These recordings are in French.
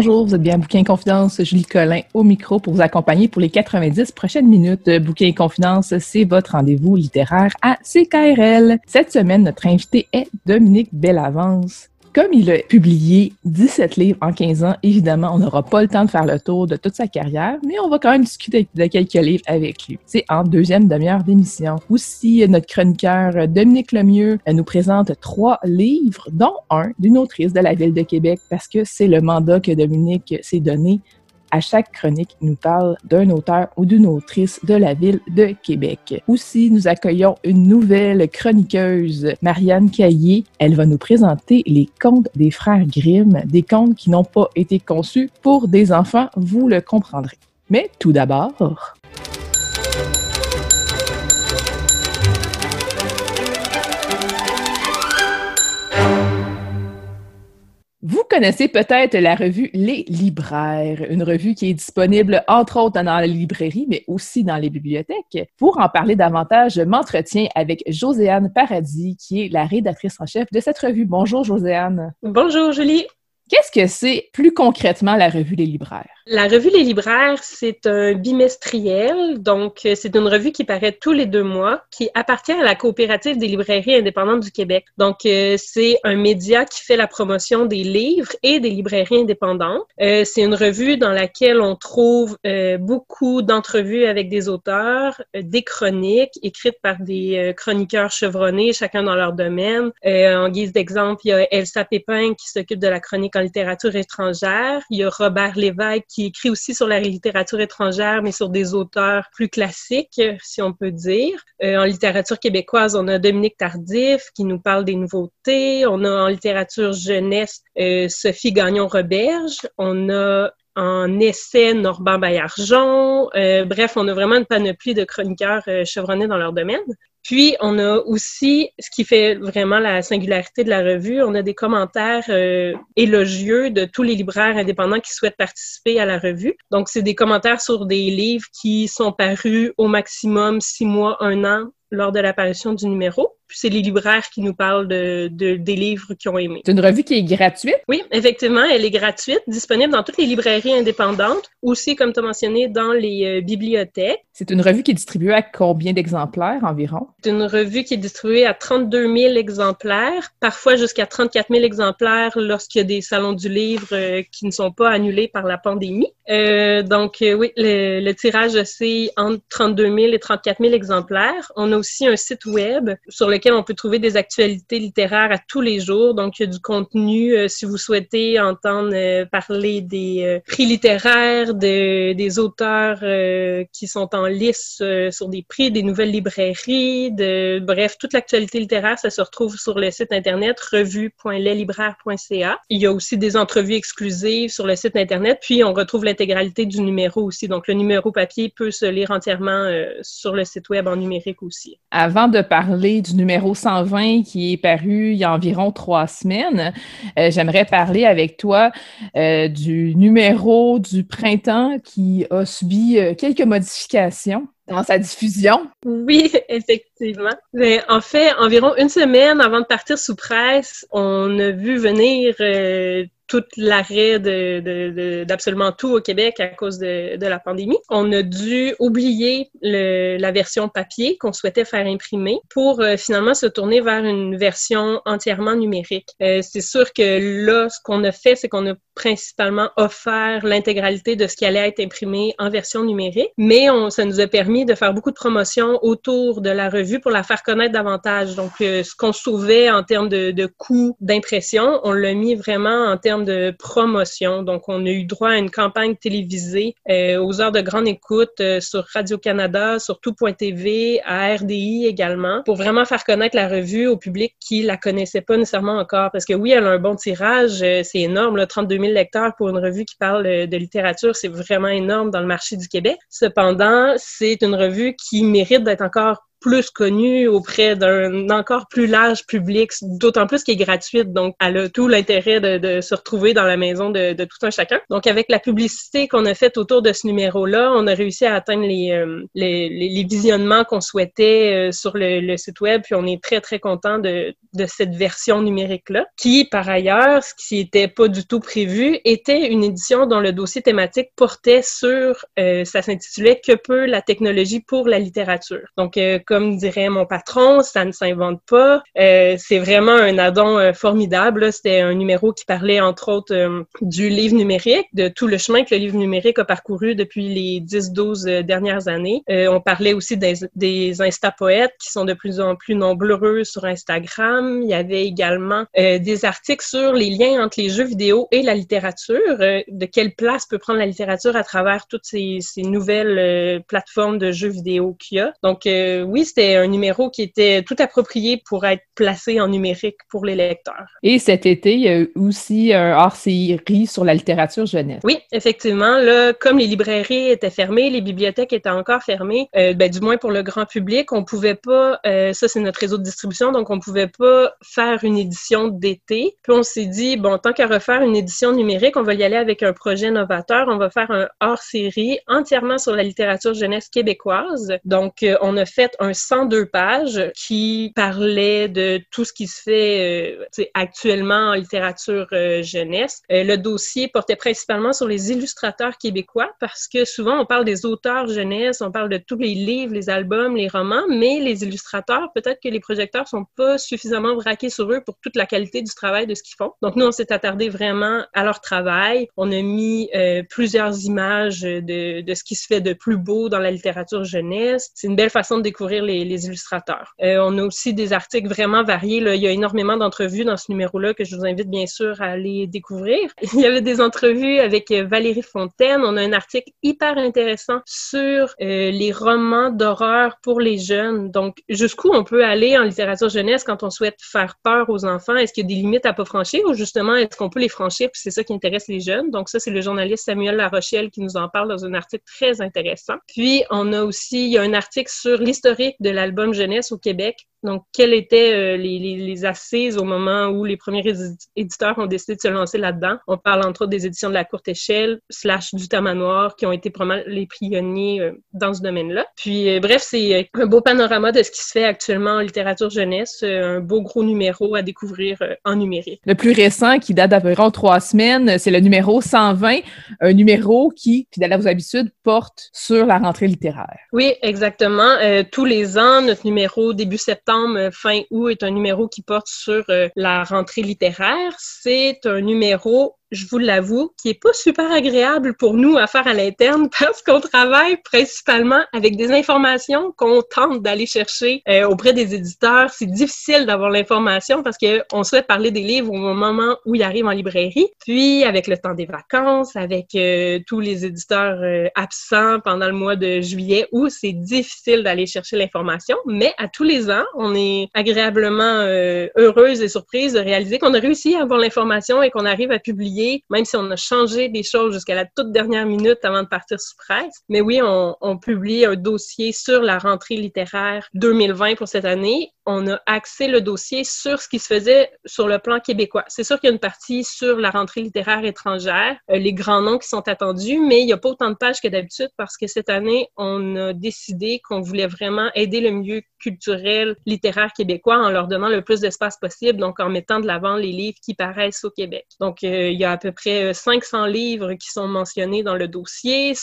Bonjour, vous êtes bien à Bouquin Confidence, Julie Collin au micro pour vous accompagner pour les 90 prochaines minutes. Bouquin Confidence, c'est votre rendez-vous littéraire à CKRL. Cette semaine, notre invité est Dominique Bellavance. Comme il a publié 17 livres en 15 ans, évidemment, on n'aura pas le temps de faire le tour de toute sa carrière, mais on va quand même discuter de quelques livres avec lui. C'est en deuxième demi-heure d'émission. Aussi, notre chroniqueur Dominique Lemieux nous présente trois livres, dont un d'une autrice de la ville de Québec, parce que c'est le mandat que Dominique s'est donné à chaque chronique, nous parle d'un auteur ou d'une autrice de la ville de Québec. Aussi, nous accueillons une nouvelle chroniqueuse, Marianne Caillé. Elle va nous présenter les contes des frères Grimm, des contes qui n'ont pas été conçus pour des enfants, vous le comprendrez. Mais tout d'abord... Vous connaissez peut-être la revue Les Libraires, une revue qui est disponible entre autres dans les librairies, mais aussi dans les bibliothèques. Pour en parler davantage, je m'entretiens avec Joséanne Paradis, qui est la rédactrice en chef de cette revue. Bonjour Joséanne. Bonjour Julie. Qu'est-ce que c'est plus concrètement la revue Les Libraires? La revue Les Libraires, c'est un bimestriel, donc euh, c'est une revue qui paraît tous les deux mois, qui appartient à la coopérative des librairies indépendantes du Québec. Donc euh, c'est un média qui fait la promotion des livres et des librairies indépendantes. Euh, c'est une revue dans laquelle on trouve beaucoup d'entrevues avec des auteurs, des chroniques écrites par des chroniqueurs chevronnés, chacun dans leur domaine. en guise d'exemple, il y a Elsa Pépin qui s'occupe de la chronique en littérature étrangère. Il y a Robert Lévesque qui écrit aussi sur la littérature étrangère, mais sur des auteurs plus classiques, si on peut dire. Euh, en littérature québécoise, on a Dominique Tardif qui nous parle des nouveautés. On a en littérature jeunesse euh, Sophie Gagnon-Roberge. On a en essai Norban Baillargeon. Euh, bref, on a vraiment une panoplie de chroniqueurs chevronnés dans leur domaine. Puis, on a aussi, ce qui fait vraiment la singularité de la revue, on a des commentaires euh, élogieux de tous les libraires indépendants qui souhaitent participer à la revue. Donc, c'est des commentaires sur des livres qui sont parus au maximum six mois, un an lors de l'apparition du numéro. Puis c'est les libraires qui nous parlent de, des livres qu'ils ont aimés. C'est une revue qui est gratuite? Oui, effectivement, elle est gratuite, disponible dans toutes les librairies indépendantes, aussi, comme tu as mentionné, dans les euh, bibliothèques. C'est une revue qui est distribuée à combien d'exemplaires environ? C'est une revue qui est distribuée à 32 000 exemplaires, parfois jusqu'à 34 000 exemplaires lorsqu'il y a des salons du livre euh, qui ne sont pas annulés par la pandémie. Euh, donc, oui, le, le tirage, c'est entre 32 000 et 34 000 exemplaires. On a aussi un site web sur on peut trouver des actualités littéraires à tous les jours. Donc, il y a du contenu euh, si vous souhaitez entendre euh, parler des euh, prix littéraires, de, des auteurs qui sont en lice sur des prix, des nouvelles librairies, bref, toute l'actualité littéraire, ça se retrouve sur le site internet revue.leslibraires.ca. Il y a aussi des entrevues exclusives sur le site internet, puis on retrouve l'intégralité du numéro aussi. Donc, le numéro papier peut se lire entièrement sur le site web en numérique aussi. Avant de parler du numéro numéro 120 qui est paru il y a environ trois semaines. Euh, j'aimerais parler avec toi euh, du numéro du printemps qui a subi euh, quelques modifications dans sa diffusion. Oui, effectivement. En fait, environ une semaine avant de partir sous presse, on a vu venir tout l'arrêt d'absolument de, tout au Québec à cause de, la pandémie. On a dû oublier la version papier qu'on souhaitait faire imprimer pour euh, finalement se tourner vers une version entièrement numérique. Euh, c'est sûr que là, ce qu'on a fait, c'est qu'on a principalement offert l'intégralité de ce qui allait être imprimé en version numérique, mais on, ça nous a permis de faire beaucoup de promotions autour de la revue pour la faire connaître davantage. Donc, euh, ce qu'on sauvait en termes de, de coûts d'impression, on l'a mis vraiment en termes de promotion. Donc, on a eu droit à une campagne télévisée euh, aux heures de grande écoute euh, sur Radio-Canada, sur tout.tv, à RDI également, pour vraiment faire connaître la revue au public qui la connaissait pas nécessairement encore. Parce que oui, elle a un bon tirage, c'est énorme, là, 32 000 lecteurs pour une revue qui parle euh, de littérature, c'est vraiment énorme dans le marché du Québec. Cependant, c'est une revue qui mérite d'être encore plus connue auprès d'un encore plus large public, d'autant plus qu'elle est gratuite. Donc, elle a tout l'intérêt de, se retrouver dans la maison de, tout un chacun. Donc, avec la publicité qu'on a faite autour de ce numéro-là, on a réussi à atteindre les, euh, les, visionnements qu'on souhaitait euh, sur le, site web. Puis, on est très, très content de, de cette version numérique-là, qui, par ailleurs, ce qui n'était pas du tout prévu, était une édition dont le dossier thématique portait sur, euh, ça s'intitulait Que peut la technologie pour la littérature? Donc, comme dirait mon patron, ça ne s'invente pas. Euh, c'est vraiment un addon euh, formidable. C'était un numéro qui parlait, entre autres, euh, du livre numérique, de tout le chemin que le livre numérique a parcouru depuis les 10-12 dernières années. on parlait aussi des, des Insta-poètes qui sont de plus en plus nombreux sur Instagram. Il y avait également des articles sur les liens entre les jeux vidéo et la littérature, de quelle place peut prendre la littérature à travers toutes ces, ces nouvelles plateformes de jeux vidéo qu'il y a. Donc, oui, c'était un numéro qui était tout approprié pour être placé en numérique pour les lecteurs. Et cet été, il y a aussi un hors-série sur la littérature jeunesse. Oui, effectivement. Là, comme les librairies étaient fermées, les bibliothèques étaient encore fermées, euh, ben, du moins pour le grand public, on pouvait pas, euh, ça c'est notre réseau de distribution, donc on pouvait pas faire une édition d'été. Puis on s'est dit, bon, tant qu'à refaire une édition numérique, on va y aller avec un projet novateur. On va faire un hors-série entièrement sur la littérature jeunesse québécoise. Donc, euh, on a fait un 102 pages qui parlait de tout ce qui se fait euh, actuellement en littérature euh, jeunesse. Euh, le dossier portait principalement sur les illustrateurs québécois parce que souvent on parle des auteurs jeunesse, on parle de tous les livres, les albums, les romans, mais les illustrateurs, peut-être que les projecteurs sont pas suffisamment braqués sur eux pour toute la qualité du travail de ce qu'ils font. Donc nous, on s'est attardé vraiment à leur travail. On a mis plusieurs images de, de ce qui se fait de plus beau dans la littérature jeunesse. C'est une belle façon de découvrir les, illustrateurs. Euh, on a aussi des articles vraiment variés. Il y a énormément d'entrevues dans ce numéro-là que je vous invite bien sûr à aller découvrir. Il y avait des entrevues avec euh, Valérie Fontaine. On a un article hyper intéressant sur euh, les romans d'horreur pour les jeunes. Donc, jusqu'où on peut aller en littérature jeunesse quand on souhaite faire peur aux enfants? Est-ce qu'il y a des limites à pas franchir ou justement est-ce qu'on peut les franchir? Puis c'est ça qui intéresse les jeunes? Donc, ça, c'est le journaliste Samuel Larochelle qui nous en parle dans un article très intéressant. Puis, on a aussi, il y a un article sur l'historique de l'album jeunesse au Québec donc, quelles étaient euh, les, les, les, assises au moment où les premiers éditeurs ont décidé de se lancer là-dedans? On parle entre autres des éditions de la courte échelle, slash du Tamanoir, qui ont été probablement les pionniers euh, dans ce domaine-là. Puis, euh, bref, c'est un beau panorama de ce qui se fait actuellement en littérature jeunesse, un beau gros numéro à découvrir en numérique. Le plus récent, qui date d'environ trois semaines, c'est le numéro 120, un numéro qui, fidèle à vos habitudes, porte sur la rentrée littéraire. Oui, exactement. tous les ans, notre numéro début septembre euh, fin août est un numéro qui porte sur euh, la rentrée littéraire. C'est un numéro je vous l'avoue, qui est pas super agréable pour nous à faire à l'interne parce qu'on travaille principalement avec des informations qu'on tente d'aller chercher euh, auprès des éditeurs. C'est difficile d'avoir l'information parce que on souhaite parler des livres au moment où ils arrivent en librairie. Puis, avec le temps des vacances, avec euh, tous les éditeurs euh, absents pendant le mois de juillet, où c'est difficile d'aller chercher l'information. Mais à tous les ans, on est agréablement heureuse et surprise de réaliser qu'on a réussi à avoir l'information et qu'on arrive à publier même si on a changé des choses jusqu'à la toute dernière minute avant de partir sous presse. Mais oui, on, publie un dossier sur la rentrée littéraire 2020 pour cette année on a axé le dossier sur ce qui se faisait sur le plan québécois. C'est sûr qu'il y a une partie sur la rentrée littéraire étrangère, euh, les grands noms qui sont attendus, mais il n'y a pas autant de pages que d'habitude parce que cette année, on a décidé qu'on voulait vraiment aider le milieu culturel, littéraire québécois en leur donnant le plus d'espace possible, donc en mettant de l'avant les livres qui paraissent au Québec. Donc, euh, il y a à peu près 500 livres qui sont mentionnés dans le dossier.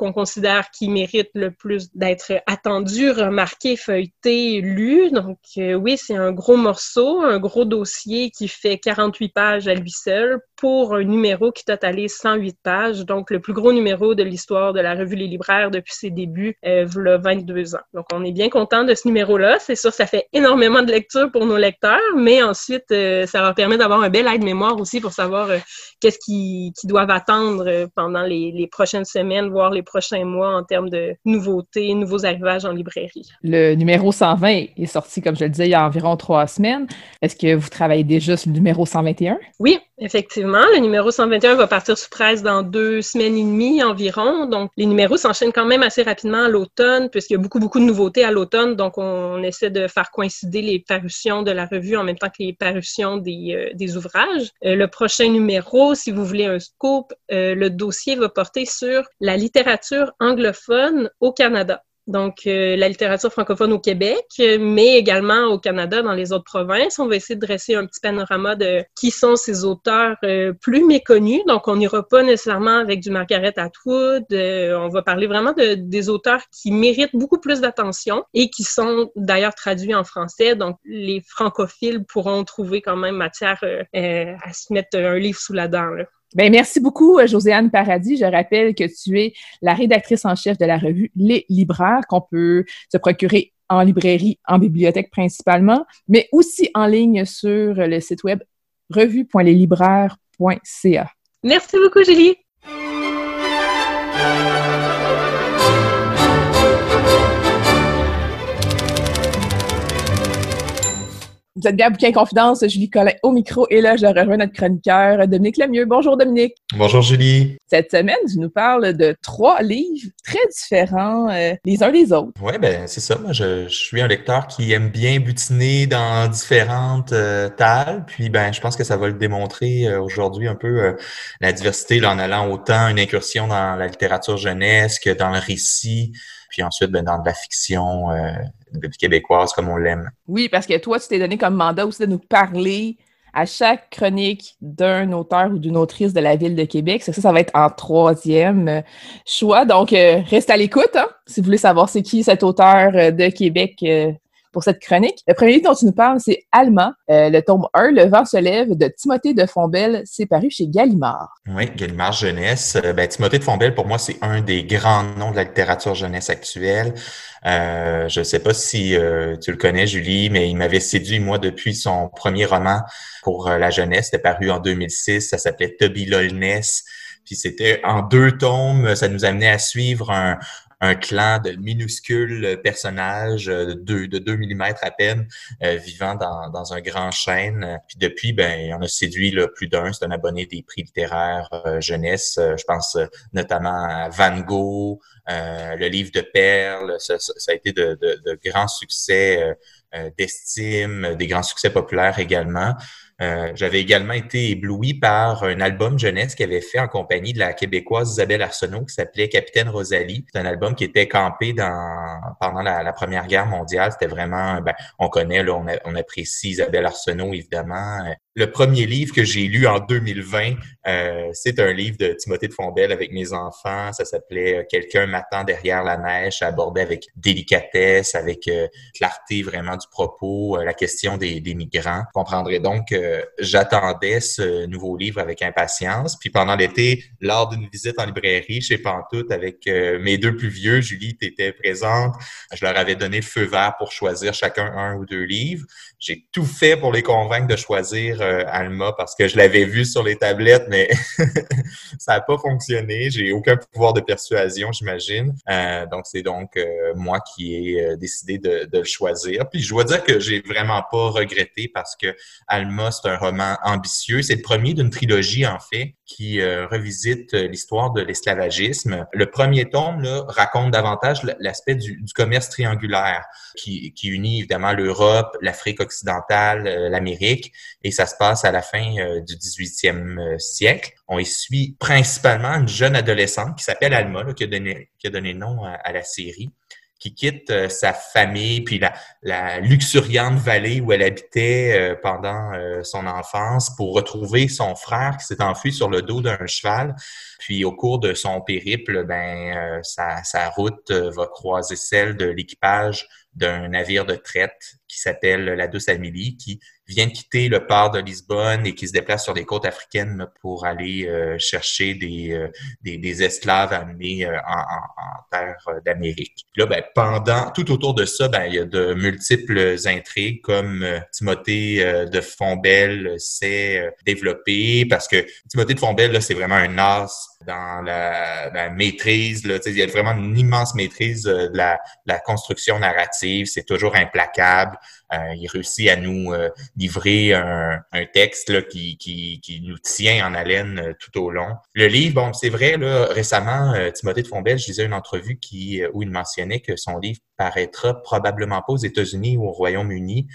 Qu'on considère qui mérite le plus d'être attendu, remarqué, feuilleté, lu. Donc euh, oui, c'est un gros morceau, un gros dossier qui fait 48 pages à lui seul pour un numéro qui totalise 108 pages, donc le plus gros numéro de l'histoire de la revue Les Libraires depuis ses débuts, euh, le 22 ans. Donc on est bien content de ce numéro-là. C'est sûr, ça fait énormément de lecture pour nos lecteurs, mais ensuite, euh, ça leur permet d'avoir un bel aide-mémoire aussi pour savoir qu'est-ce qu'ils doivent attendre pendant les, les prochaines semaines, voire les prochains mois en termes de nouveautés, nouveaux arrivages en librairie. Le numéro 120 est sorti, comme je le disais, il y a environ trois semaines. Est-ce que vous travaillez déjà sur le numéro 121? Oui, effectivement. Le numéro 121 va partir sous presse dans deux semaines et demie environ. Donc, les numéros s'enchaînent quand même assez rapidement à l'automne, puisqu'il y a beaucoup, beaucoup de nouveautés à l'automne. Donc, on essaie de faire coïncider les parutions de la revue en même temps que les parutions des, euh, des ouvrages. Euh, le prochain numéro, si vous voulez un scoop, euh, le dossier va porter sur la littérature anglophone au Canada. Donc, euh, la littérature francophone au Québec, mais également au Canada, dans les autres provinces. On va essayer de dresser un petit panorama de qui sont ces auteurs euh, plus méconnus. Donc, on n'ira pas nécessairement avec du Margaret Atwood. Euh, on va parler vraiment de, des auteurs qui méritent beaucoup plus d'attention et qui sont d'ailleurs traduits en français. Donc, les francophiles pourront trouver quand même matière à se mettre un livre sous la dent. Là. Ben, merci beaucoup, euh, Joséanne Paradis. Je rappelle que tu es la rédactrice en chef de la revue Les Libraires, qu'on peut se procurer en librairie, en bibliothèque principalement, mais aussi en ligne sur le site web revue.leslibraires.ca. Merci beaucoup, Julie. Vous êtes bien Bouquin Confidence, Julie Collin au micro et là, je rejoins notre chroniqueur Dominique Lemieux. Bonjour Dominique. Bonjour Julie. Cette semaine, tu nous parles de trois livres très différents euh, les uns des autres. Oui, ben c'est ça. Moi, je, suis un lecteur qui aime bien butiner dans différentes euh. Puis, ben, je pense que ça va le démontrer euh, aujourd'hui un peu la diversité en allant autant une incursion dans la littérature jeunesse que dans le récit puis ensuite ben, dans de la fiction euh, québécoise comme on l'aime. Oui, parce que toi, tu t'es donné comme mandat aussi de nous parler à chaque chronique d'un auteur ou d'une autrice de la ville de Québec. Ça, ça va être en troisième euh, choix. Donc, euh, reste à l'écoute hein, si vous voulez savoir c'est qui cet auteur de Québec pour cette chronique. Le premier livre dont tu nous parles, c'est Alma, euh, le tome 1, Le vent se lève, de Timothée de Fombelle. C'est paru chez Gallimard. Oui, Gallimard Jeunesse. Euh, ben, Timothée de Fombelle, pour moi, c'est un des grands noms de la littérature jeunesse actuelle. Euh, je ne sais pas si tu le connais, Julie, mais il m'avait séduit, moi, depuis son premier roman pour la jeunesse. C'était paru en 2006. Ça s'appelait Toby Lolness. Puis c'était en deux tomes. Ça nous amenait à suivre un, un clan de minuscules personnages de 2, de 2 mm à peine euh, vivant dans, dans un grand chêne. Puis depuis, ben, on a séduit là, plus d'un. C'est un abonné des prix littéraires euh, jeunesse. Euh, je pense notamment à Van Gogh, le livre de Perles. Ça, ça a été de, de, de grands succès d'estime, des grands succès populaires également. Euh, j'avais également été ébloui par un album jeunesse qu'il avait fait en compagnie de la québécoise Isabelle Arsenault qui s'appelait Capitaine Rosalie. C'est un album qui était campé dans pendant la, Première Guerre mondiale. C'était vraiment, ben, on connaît, là, on, on apprécie Isabelle Arsenault évidemment. Le premier livre que j'ai lu en 2020, euh, c'est un livre de Timothée de Fombelle avec mes enfants. Ça s'appelait euh, Quelqu'un m'attend derrière la neige. Ça abordait avec délicatesse, avec euh, clarté vraiment du propos, la question des, migrants. Vous comprendrez donc que j'attendais ce nouveau livre avec impatience. Puis pendant l'été, lors d'une visite en librairie chez Pantoute avec mes deux plus vieux, Julie, était présente. Je leur avais donné feu vert pour choisir chacun un ou deux livres. J'ai tout fait pour les convaincre de choisir traduire Alma parce que je l'avais vu sur les tablettes, mais ça n'a pas fonctionné. J'ai aucun pouvoir de persuasion, j'imagine. donc, c'est donc moi qui ai décidé de, le choisir. Puis, je dois dire que j'ai vraiment pas regretté parce que Alma, c'est un roman ambitieux. C'est le premier d'une trilogie, en fait, qui revisite l'histoire de l'esclavagisme. Le premier tome là, raconte davantage l'aspect du, du, commerce triangulaire qui, qui unit évidemment l'Europe, l'Afrique occidentale, euh, l'Amérique, et ça se passe à la fin euh, du 18e euh, siècle. On y suit principalement une jeune adolescente qui s'appelle Alma, qui, a donné, qui a donné nom à la série qui quitte euh, sa famille, puis la, luxuriante vallée où elle habitait pendant son enfance pour retrouver son frère qui s'est enfui sur le dos d'un cheval. Puis au cours de son périple, ben sa, route va croiser celle de l'équipage d'un navire de traite qui s'appelle la Douce Amélie, qui vient de quitter le port de Lisbonne et qui se déplace sur les côtes africaines pour aller euh, chercher des, euh, des, des, esclaves amenés euh, en, en, terre d'Amérique. Là, ben, pendant, tout autour de ça, ben, il y a de multiples intrigues comme Timothée de Fombelle s'est développé parce que Timothée de Fombelle, c'est vraiment un as dans la, la maîtrise. Là, il y a vraiment une immense maîtrise de la, la construction narrative. C'est toujours implacable. Euh, il réussit à nous euh, livrer un, texte qui, nous tient en haleine euh, tout au long. Le livre, bon, c'est vrai, récemment, Timothée de Fombelle, je lisais une entrevue où il mentionnait que son livre paraîtra probablement pas aux États-Unis ou au Royaume-Uni.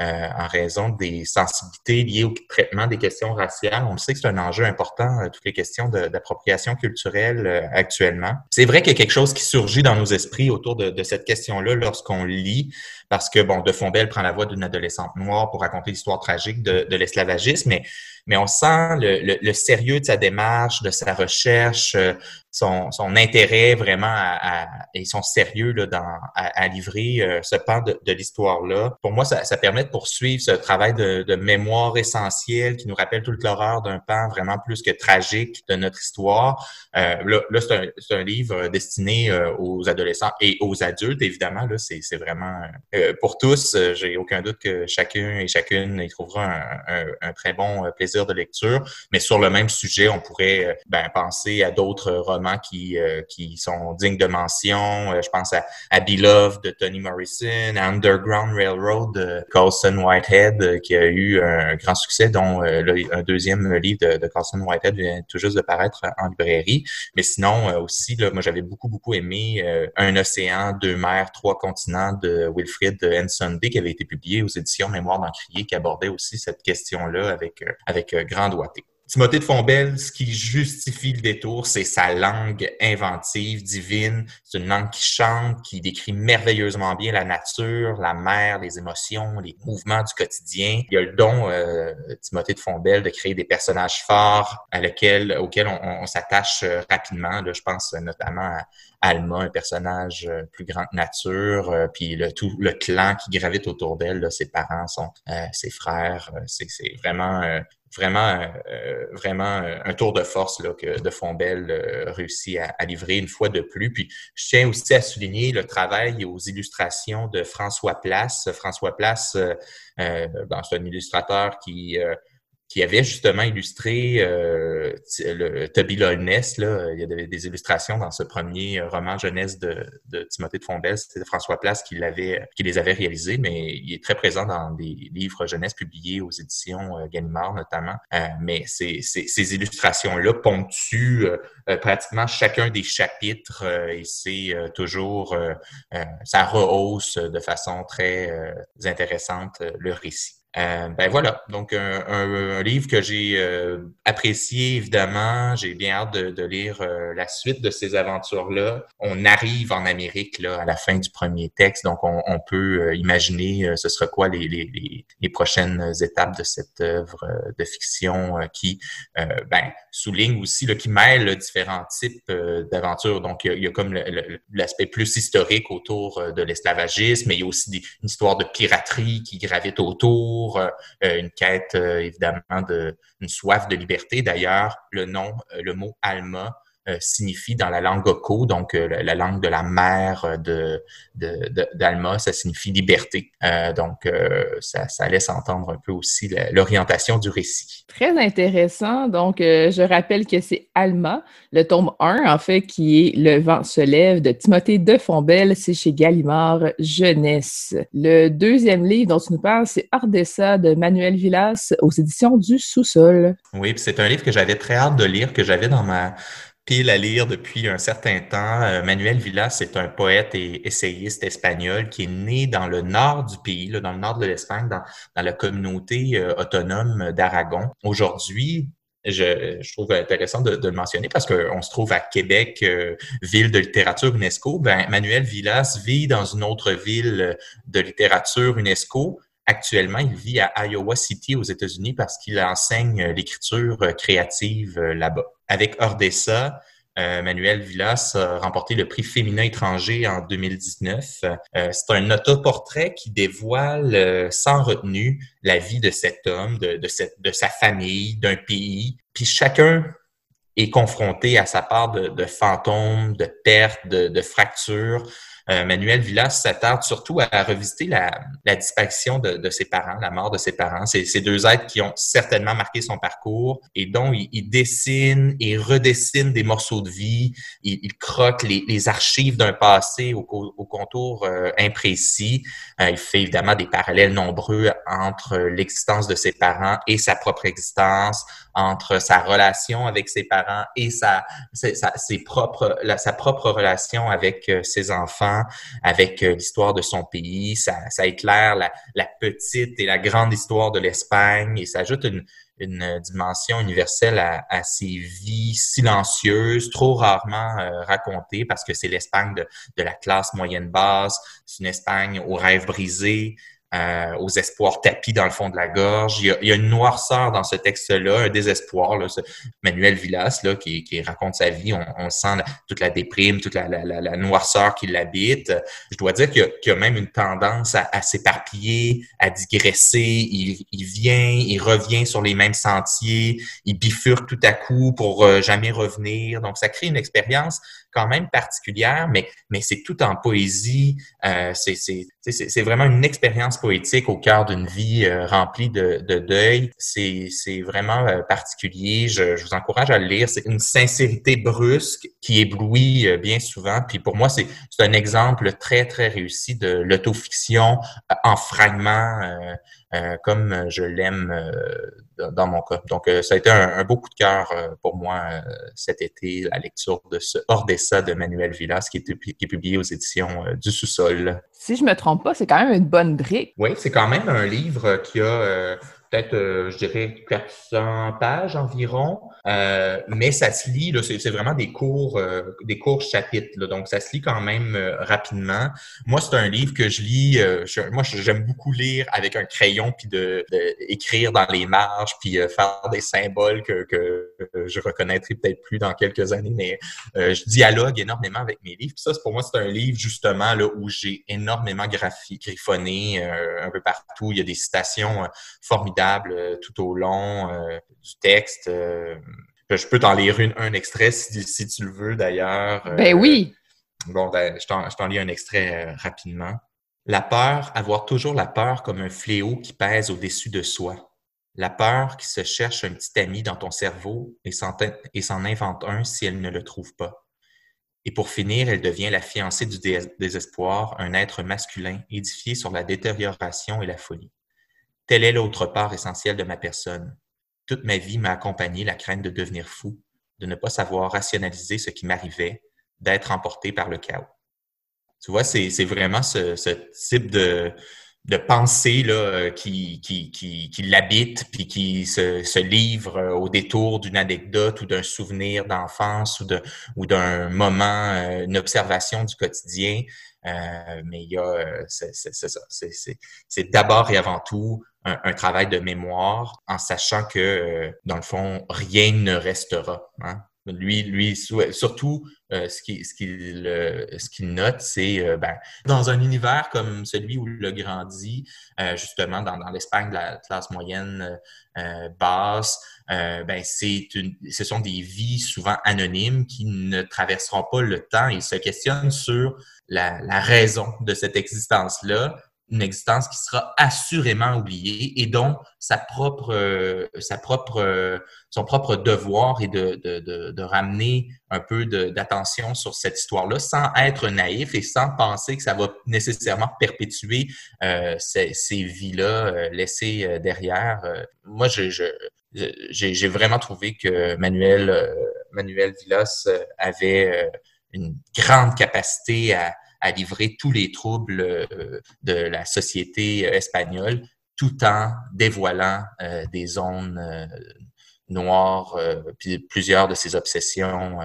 En raison des sensibilités liées au traitement des questions raciales. On sait que c'est un enjeu important, toutes les questions d'appropriation culturelle actuellement. C'est vrai qu'il y a quelque chose qui surgit dans nos esprits autour de cette question-là lorsqu'on lit, parce que, bon, De Fombelle prend la voix d'une adolescente noire pour raconter l'histoire tragique de, l'esclavagisme, mais mais on sent le, sérieux de sa démarche, de sa recherche, euh, son, intérêt vraiment à, et son sérieux là, dans, à, livrer euh, ce pan de, l'histoire-là. Pour moi, ça, permet de poursuivre ce travail de, mémoire essentiel qui nous rappelle toute l'horreur d'un pan vraiment plus que tragique de notre histoire. Euh, là, c'est un, livre destiné aux adolescents et aux adultes, évidemment. Là, c'est vraiment pour tous. J'ai aucun doute que chacun et chacune y trouvera un, un, un très bon plaisir de lecture. Mais sur le même sujet, on pourrait euh, ben, penser à d'autres romans qui, euh, qui sont dignes de mention. Euh, je pense à, à Beloved de Toni Morrison, Underground Railroad de Carlson Whitehead, qui a eu un grand succès, dont un deuxième livre de, de Carlson Whitehead vient tout juste de paraître en librairie. Mais sinon, aussi, là, moi, j'avais beaucoup, beaucoup aimé Un océan, deux mers, trois continents de Wilfrid Day qui avait été publié aux éditions Mémoire d'Encrier, qui abordait aussi cette question-là avec, avec avec euh, grand doigté. Timothée de Fombelle, ce qui justifie le détour, c'est sa langue inventive, divine. C'est une langue qui chante, qui décrit merveilleusement bien la nature, la mer, les émotions, les mouvements du quotidien. Il y a le don, euh, Timothée de Fombelle, de créer des personnages forts à lesquels, auxquels on, s'attache euh, rapidement. Là, je pense notamment à Alma, un personnage plus grand que nature, puis le tout le clan qui gravite autour d'elle, ses parents, sont ses frères. c'est vraiment vraiment, euh, vraiment euh, un tour de force là, que De Fombelle euh, réussit à, livrer une fois de plus. Puis je tiens aussi à souligner le travail aux illustrations de François Place. François Place, euh, ben, c'est un illustrateur qui qui avait justement illustré euh, le Toby Loyness. Là. Il y avait des illustrations dans ce premier roman jeunesse de, de Timothée de Fombelle. C'était François Place qui, l'avait, qui les avait réalisés, mais il est très présent dans des livres jeunesse publiés aux éditions euh, Gallimard notamment. Euh, mais ces, ces, ces illustrations-là ponctuent euh, pratiquement chacun des chapitres et c'est toujours, ça rehausse de façon très intéressante le récit. Euh, ben voilà, donc un, un, livre que j'ai euh, apprécié évidemment. J'ai bien hâte de, de lire euh, la suite de ces aventures-là. On arrive en Amérique là à la fin du premier texte, donc on, on peut imaginer ce sera quoi les, les, les, prochaines étapes de cette œuvre de fiction qui ben, souligne aussi, là, qui mêle différents types d'aventures. Donc il y, a, comme l'aspect plus historique autour de l'esclavagisme, mais il y a aussi des, une histoire de piraterie qui gravite autour euh, euh, une quête euh, évidemment de une soif de liberté. D'ailleurs, le nom, le mot Alma signifie dans la langue Oko, donc la, langue de la mère de d'Alma, ça signifie liberté. donc ça, ça laisse entendre un peu aussi l'orientation du récit. Très intéressant. Donc je rappelle que c'est Alma, le tome 1 en fait qui est Le vent se lève de Timothée de Fombelle, c'est chez Gallimard Jeunesse. Le deuxième livre dont tu nous parles, c'est Ardessa de Manuel Villas aux éditions du Sous-sol. Oui, c'est un livre que j'avais très hâte de lire, que j'avais dans ma pile à lire depuis un certain temps. Euh, Manuel Villas, c'est un poète et essayiste espagnol qui est né dans le nord du pays, là, dans le nord de l'Espagne, dans, la communauté euh, autonome d'Aragon. Aujourd'hui, je, je, trouve intéressant de, de le mentionner parce qu'on se trouve à Québec, euh, ville de littérature UNESCO. Ben, Manuel Villas vit dans une autre ville de littérature UNESCO. Actuellement, il vit à Iowa City aux États-Unis parce qu'il enseigne l'écriture créative euh, là-bas. Avec Ordessa, euh, Manuel Villas a remporté le prix féminin étranger en 2019. Euh, c'est un autoportrait qui dévoile euh, sans retenue la vie de cet homme, de, sa famille, d'un pays. Puis chacun est confronté à sa part de, fantômes, de pertes, de fractures. Euh, Manuel Villas s'attarde surtout à revisiter la, disparition de, ses parents, la mort de ses parents. Ces deux êtres qui ont certainement marqué son parcours et dont il, dessine et redessine des morceaux de vie. Il, croque les, archives d'un passé au, au contour euh, imprécis. Euh, il fait évidemment des parallèles nombreux entre l'existence de ses parents et sa propre existence, entre sa relation avec ses parents et sa, ses, ses propres, la, sa propre relation avec euh, ses enfants, avec euh, l'histoire de son pays. Ça, ça éclaire la, la, petite et la grande histoire de l'Espagne et ça ajoute une, une dimension universelle à, à, ces vies silencieuses, trop rarement euh, racontées parce que c'est l'Espagne de, de, la classe moyenne basse, c'est une Espagne aux rêves brisés, euh, aux espoirs tapis dans le fond de la gorge. Il y a, il y a une noirceur dans ce texte-là, un désespoir. Là, Manuel Villas, là, qui, qui raconte sa vie, on, on sent toute la déprime, toute la, la, la, noirceur qui l'habite. Je dois dire qu'il y, y, a même une tendance à, à s'éparpiller, à digresser. Il, il, vient, il revient sur les mêmes sentiers, il bifurque tout à coup pour euh, jamais revenir. Donc, ça crée une expérience quand même particulière, mais, mais c'est tout en poésie. Euh, c'est vraiment une expérience poétique au cœur d'une vie euh, remplie de, de deuil. C'est vraiment euh, particulier. Je, je, vous encourage à le lire. C'est une sincérité brusque qui éblouit euh, bien souvent. Puis pour moi, c'est un exemple très, très réussi de l'autofiction en fragments. Euh, comme je l'aime euh, dans mon cas. Donc, euh, ça a été un, un beau coup de cœur pour moi cet été, la lecture de ce Ordessa de Manuel Villas qui est, qui est publié aux éditions du sous-sol. Si je me trompe pas, c'est quand même une bonne brique. Oui, c'est quand même un livre qui a peut-être, euh, je dirais, 400 pages environ. Euh, mais ça se lit, c'est, vraiment des cours, euh, des courts chapitres. Là, donc, ça se lit quand même euh, rapidement. Moi, c'est un livre que je lis. Euh, je, moi, j'aime beaucoup lire avec un crayon, puis de, de écrire dans les marges, puis faire des symboles que, que je reconnaîtrai peut-être plus dans quelques années. Mais je dialogue énormément avec mes livres. Puis ça, pour moi, c'est un livre justement là où j'ai énormément graphi- griffonné un peu partout. Il y a des citations formidables euh, tout au long euh, du texte. Euh, je peux t'en lire une, un extrait si, si, tu le veux d'ailleurs. Ben oui. Bon, ben, je t'en lis un extrait rapidement. La peur, avoir toujours la peur comme un fléau qui pèse au-dessus de soi. La peur qui se cherche un petit ami dans ton cerveau et s'en invente un si elle ne le trouve pas. Et pour finir, elle devient la fiancée du désespoir, un être masculin édifié sur la détérioration et la folie. Telle est l'autre part essentielle de ma personne. Toute ma vie m'a accompagné la crainte de devenir fou, de ne pas savoir rationaliser ce qui m'arrivait, d'être emporté par le chaos. Tu vois, c'est vraiment ce, type de, pensée là, euh, qui, l'habite, puis qui se, livre euh, au détour d'une anecdote ou d'un souvenir d'enfance ou d'un moment, euh, une observation du quotidien. Mais il y a, c'est ça, c'est d'abord et avant tout un, un, travail de mémoire en sachant que, dans le fond, rien ne restera. Hein? Lui, lui surtout, euh, ce qu'il ce qu'il ce qu'il note, c'est euh, ben, dans un univers comme celui où il a grandi, euh, justement dans, dans l'Espagne de la classe moyenne basse, ben, c'est ce sont des vies souvent anonymes qui ne traverseront pas le temps. Il se questionne sur la, la raison de cette existence-là, une existence qui sera assurément oubliée et dont sa propre, euh, sa propre, euh, son propre devoir est de, de, de, de ramener un peu d'attention sur cette histoire-là sans être naïf et sans penser que ça va nécessairement perpétuer euh, ces, ces vies-là euh, laissées derrière. moi, je, je j'ai vraiment trouvé que Manuel, Manuel Villas avait une grande capacité à, à livrer tous les troubles euh, de la société euh, espagnole tout en dévoilant euh, des zones noires, puis plusieurs de ses obsessions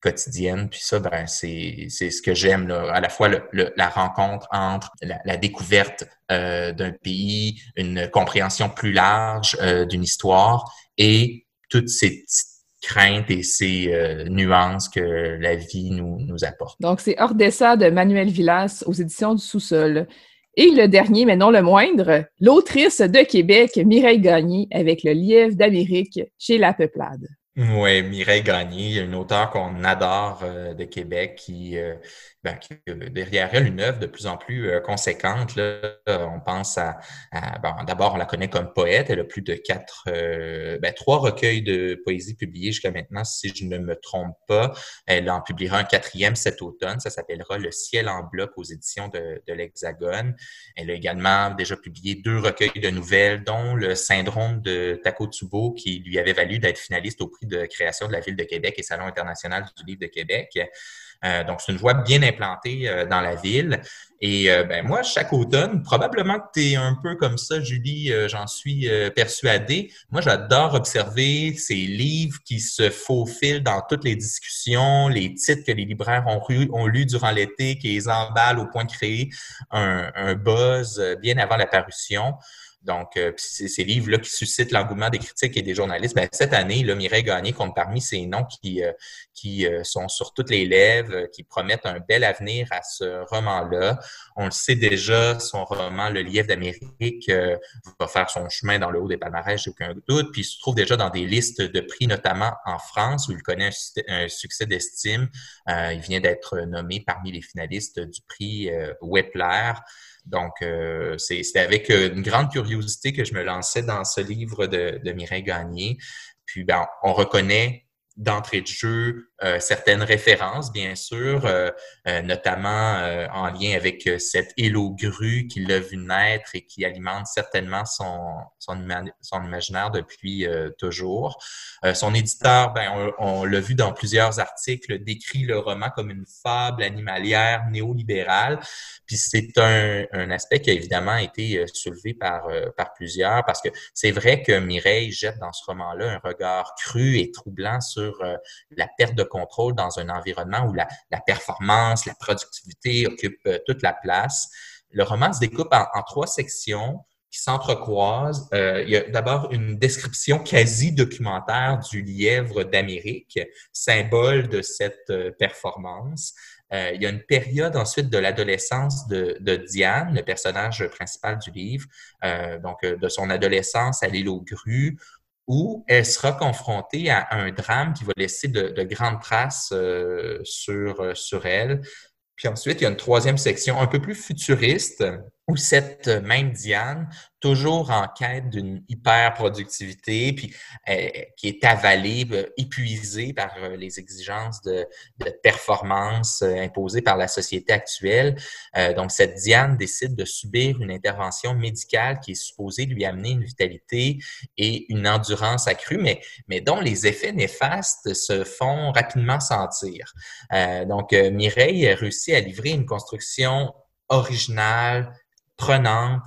quotidiennes. Puis ça, ben, c'est, ce que j'aime, à la fois le, la rencontre entre la, découverte d'un pays, une compréhension plus large d'une histoire et toutes ces craintes et ces euh, nuances que la vie nous, nous apporte. Donc, c'est Ordessa de Manuel Villas aux éditions du Sous-sol. Et le dernier, mais non le moindre, l'autrice de Québec, Mireille Gagné, avec le Lièvre d'Amérique chez La Peuplade. Oui, Mireille Gagné, une auteure qu'on adore euh, de Québec qui, euh, ben, derrière elle une œuvre de plus en plus euh, conséquente. Là. On pense à, bon, d'abord, on la connaît comme poète. Elle a plus de quatre, euh, ben, trois recueils de poésie publiés jusqu'à maintenant, si je ne me trompe pas. Elle en publiera un quatrième cet automne. Ça s'appellera Le ciel en bloc aux éditions de, de l'Hexagone. Elle a également déjà publié deux recueils de nouvelles, dont Le syndrome de Takotsubo, qui lui avait valu d'être finaliste au prix de création de la Ville de Québec et Salon international du livre de Québec. Euh, donc, c'est une voie bien implantée euh, dans la ville. Et euh, ben, moi, chaque automne, probablement que tu es un peu comme ça, Julie, j'en suis persuadée. Moi, j'adore observer ces livres qui se faufilent dans toutes les discussions, les titres que les libraires ont, lus durant l'été, qui les emballent au point de créer un buzz bien avant la parution. Donc, euh, ces livres-là qui suscitent l'engouement des critiques et des journalistes, ben, cette année, là, Mireille Gagné compte parmi ces noms qui, euh, euh, sont sur toutes les lèvres, qui promettent un bel avenir à ce roman-là. On le sait déjà, son roman Le Lièvre d'Amérique va faire son chemin dans le haut des palmarès, j'ai aucun doute. Puis il se trouve déjà dans des listes de prix, notamment en France, où il connaît un, succès d'estime. il vient d'être nommé parmi les finalistes du prix Wepler. Donc, euh, c'était avec euh, une grande curiosité que je me lançais dans ce livre de, de Mireille Gagné. Puis, ben, on reconnaît d'entrée de jeu euh, certaines références, bien sûr, euh, euh, notamment en lien avec cette Hello grue qui l'a vu naître et qui alimente certainement son, son, imaginaire depuis toujours. son éditeur, ben, on, l'a vu dans plusieurs articles, décrit le roman comme une fable animalière néolibérale. Puis c'est un, un, aspect qui a évidemment été soulevé par, par plusieurs parce que c'est vrai que Mireille jette dans ce roman-là un regard cru et troublant sur la perte de contrôle dans un environnement où la, performance, la productivité occupent euh, toute la place. Le roman se découpe en, trois sections qui s'entrecroisent. Euh, il y a d'abord une description quasi documentaire du lièvre d'Amérique, symbole de cette euh, performance. il y a une période ensuite de l'adolescence de, Diane, le personnage principal du livre, donc de son adolescence à l'île aux grues, où elle sera confrontée à un drame qui va laisser de, grandes traces euh, sur, euh, sur elle. Puis ensuite, il y a une troisième section un peu plus futuriste où cette même Diane toujours en quête d'une hyper productivité, puis euh, qui est avalée, euh, épuisée par euh, les exigences de, de performance imposées par la société actuelle. donc, cette Diane décide de subir une intervention médicale qui est supposée lui amener une vitalité et une endurance accrue, mais, mais dont les effets néfastes se font rapidement sentir. donc, Mireille réussit à livrer une construction originale,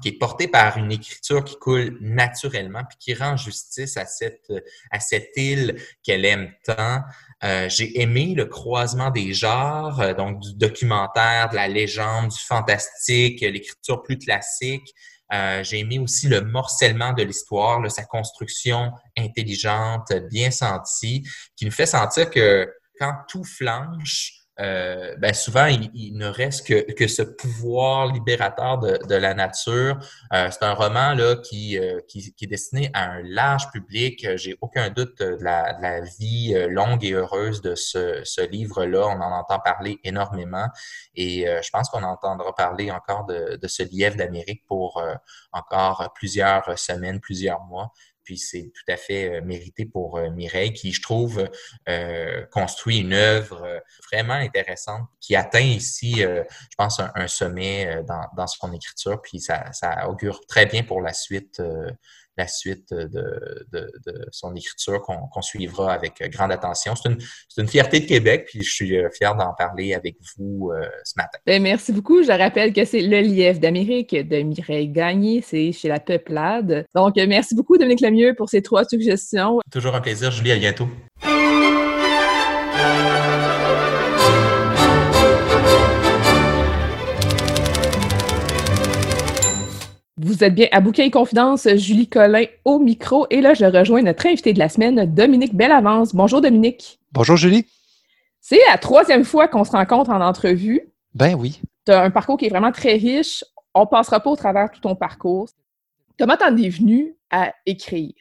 qui est portée par une écriture qui coule naturellement, puis qui rend justice à cette, à cette île qu'elle aime tant. Euh, j'ai aimé le croisement des genres, euh, donc du documentaire, de la légende, du fantastique, l'écriture plus classique. Euh, j'ai aimé aussi le morcellement de l'histoire, sa construction intelligente, bien sentie, qui nous fait sentir que quand tout flanche, euh, ben souvent, il, ne reste que, que, ce pouvoir libérateur de, de la nature. Euh, c'est un roman là, qui, euh, qui, qui, est destiné à un large public. J'ai aucun doute de la, de la, vie longue et heureuse de ce, ce livre-là. On en entend parler énormément et je pense qu'on entendra parler encore de, de ce lièvre d'Amérique pour encore plusieurs semaines, plusieurs mois. Puis c'est tout à fait euh, mérité pour euh, Mireille, qui, je trouve, euh, construit une œuvre vraiment intéressante, qui atteint ici, je pense, un, sommet dans, dans, son écriture. Puis ça, ça, augure très bien pour la suite la suite de, de, de son écriture qu'on suivra avec grande attention. C'est une, une, fierté de Québec, puis je suis euh, fier d'en parler avec vous euh, ce matin. Bien, merci beaucoup. Je rappelle que c'est Le Lièvre d'Amérique de Mireille Gagné, c'est chez La Peuplade. Donc, merci beaucoup, Dominique Lemieux, pour ces trois suggestions. Toujours un plaisir, Julie. À bientôt. Vous êtes bien à Bouquet et Confidence, Julie Collin au micro. Et là, je rejoins notre invité de la semaine, Dominique Bellavance. Bonjour, Dominique. Bonjour, Julie. C'est la troisième fois qu'on se rencontre en entrevue. Ben oui. Tu as un parcours qui est vraiment très riche. On passera pas au travers tout ton parcours. Comment t'en es venu à écrire?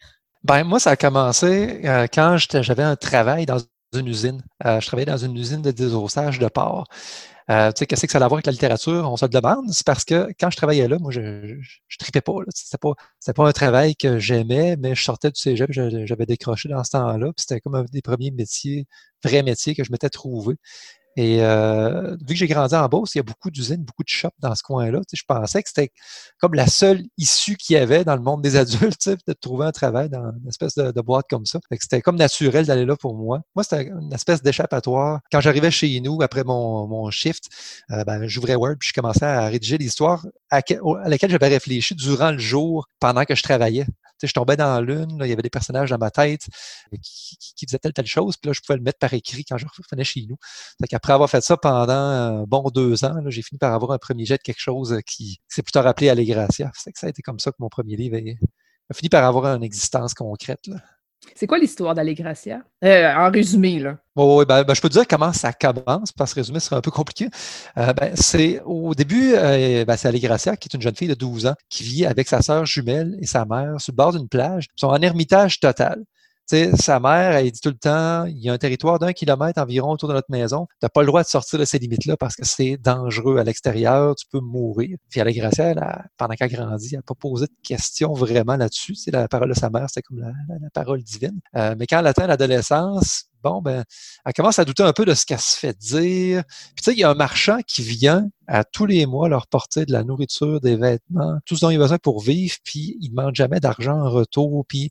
Ben moi, ça a commencé euh, quand j'avais un travail dans une usine. Euh, je travaillais dans une usine de désossage de porc. Euh, tu sais, qu'est-ce que ça a à voir avec la littérature? On se le demande. C'est parce que quand je travaillais là, moi, je ne tripais pas. C'était pas, pas un travail que j'aimais, mais je sortais du cégep, j'avais décroché dans ce temps-là. C'était comme un des premiers métiers, vrais métiers que je m'étais trouvé. Et euh, vu que j'ai grandi en Beauce, il y a beaucoup d'usines, beaucoup de shops dans ce coin-là. je pensais que c'était comme la seule issue qu'il y avait dans le monde des adultes, de trouver un travail dans une espèce de, boîte comme ça. c'était comme naturel d'aller là pour moi. Moi, c'était une espèce d'échappatoire. Quand j'arrivais chez nous, après mon, mon shift, euh, ben, j'ouvrais Word puis je commençais à rédiger l'histoire à, à laquelle j'avais réfléchi durant le jour pendant que je travaillais je tombais dans l'une, il y avait des personnages dans ma tête qui, qui, faisaient telle, telle chose, puis là, je pouvais le mettre par écrit quand je revenais chez nous. Après avoir fait ça pendant un bon deux ans, j'ai fini par avoir un premier jet de quelque chose qui, s'est plutôt rappelé Allegracia. C'est que ça a été comme ça que mon premier livre a, fini par avoir une existence concrète. C'est quoi l'histoire d'Allegracia? Euh, en résumé, là. Oui, ben, ben, je peux te dire comment ça commence, parce que résumé serait un peu compliqué. Euh, ben, c'est au début, euh, ben, c'est Allegracia, qui est une jeune fille de 12 ans, qui vit avec sa sœur jumelle et sa mère sur le bord d'une plage. Ils sont en ermitage total sa mère, elle dit tout le temps, il y a un territoire d'un kilomètre environ autour de notre maison. Tu n'as pas le droit de sortir de ces limites-là parce que c'est dangereux à l'extérieur, tu peux mourir. Puis à pendant qu'elle grandit, elle n'a pas posé de questions vraiment là-dessus. La parole de sa mère, c'est comme la, parole divine. Euh, mais quand elle atteint l'adolescence, bon, ben, elle commence à douter un peu de ce qu'elle se fait dire. Puis tu sais, il y a un marchand qui vient à tous les mois leur porter de la nourriture, des vêtements, tout ce dont il a besoin pour vivre, puis il ne demande jamais d'argent en retour. Puis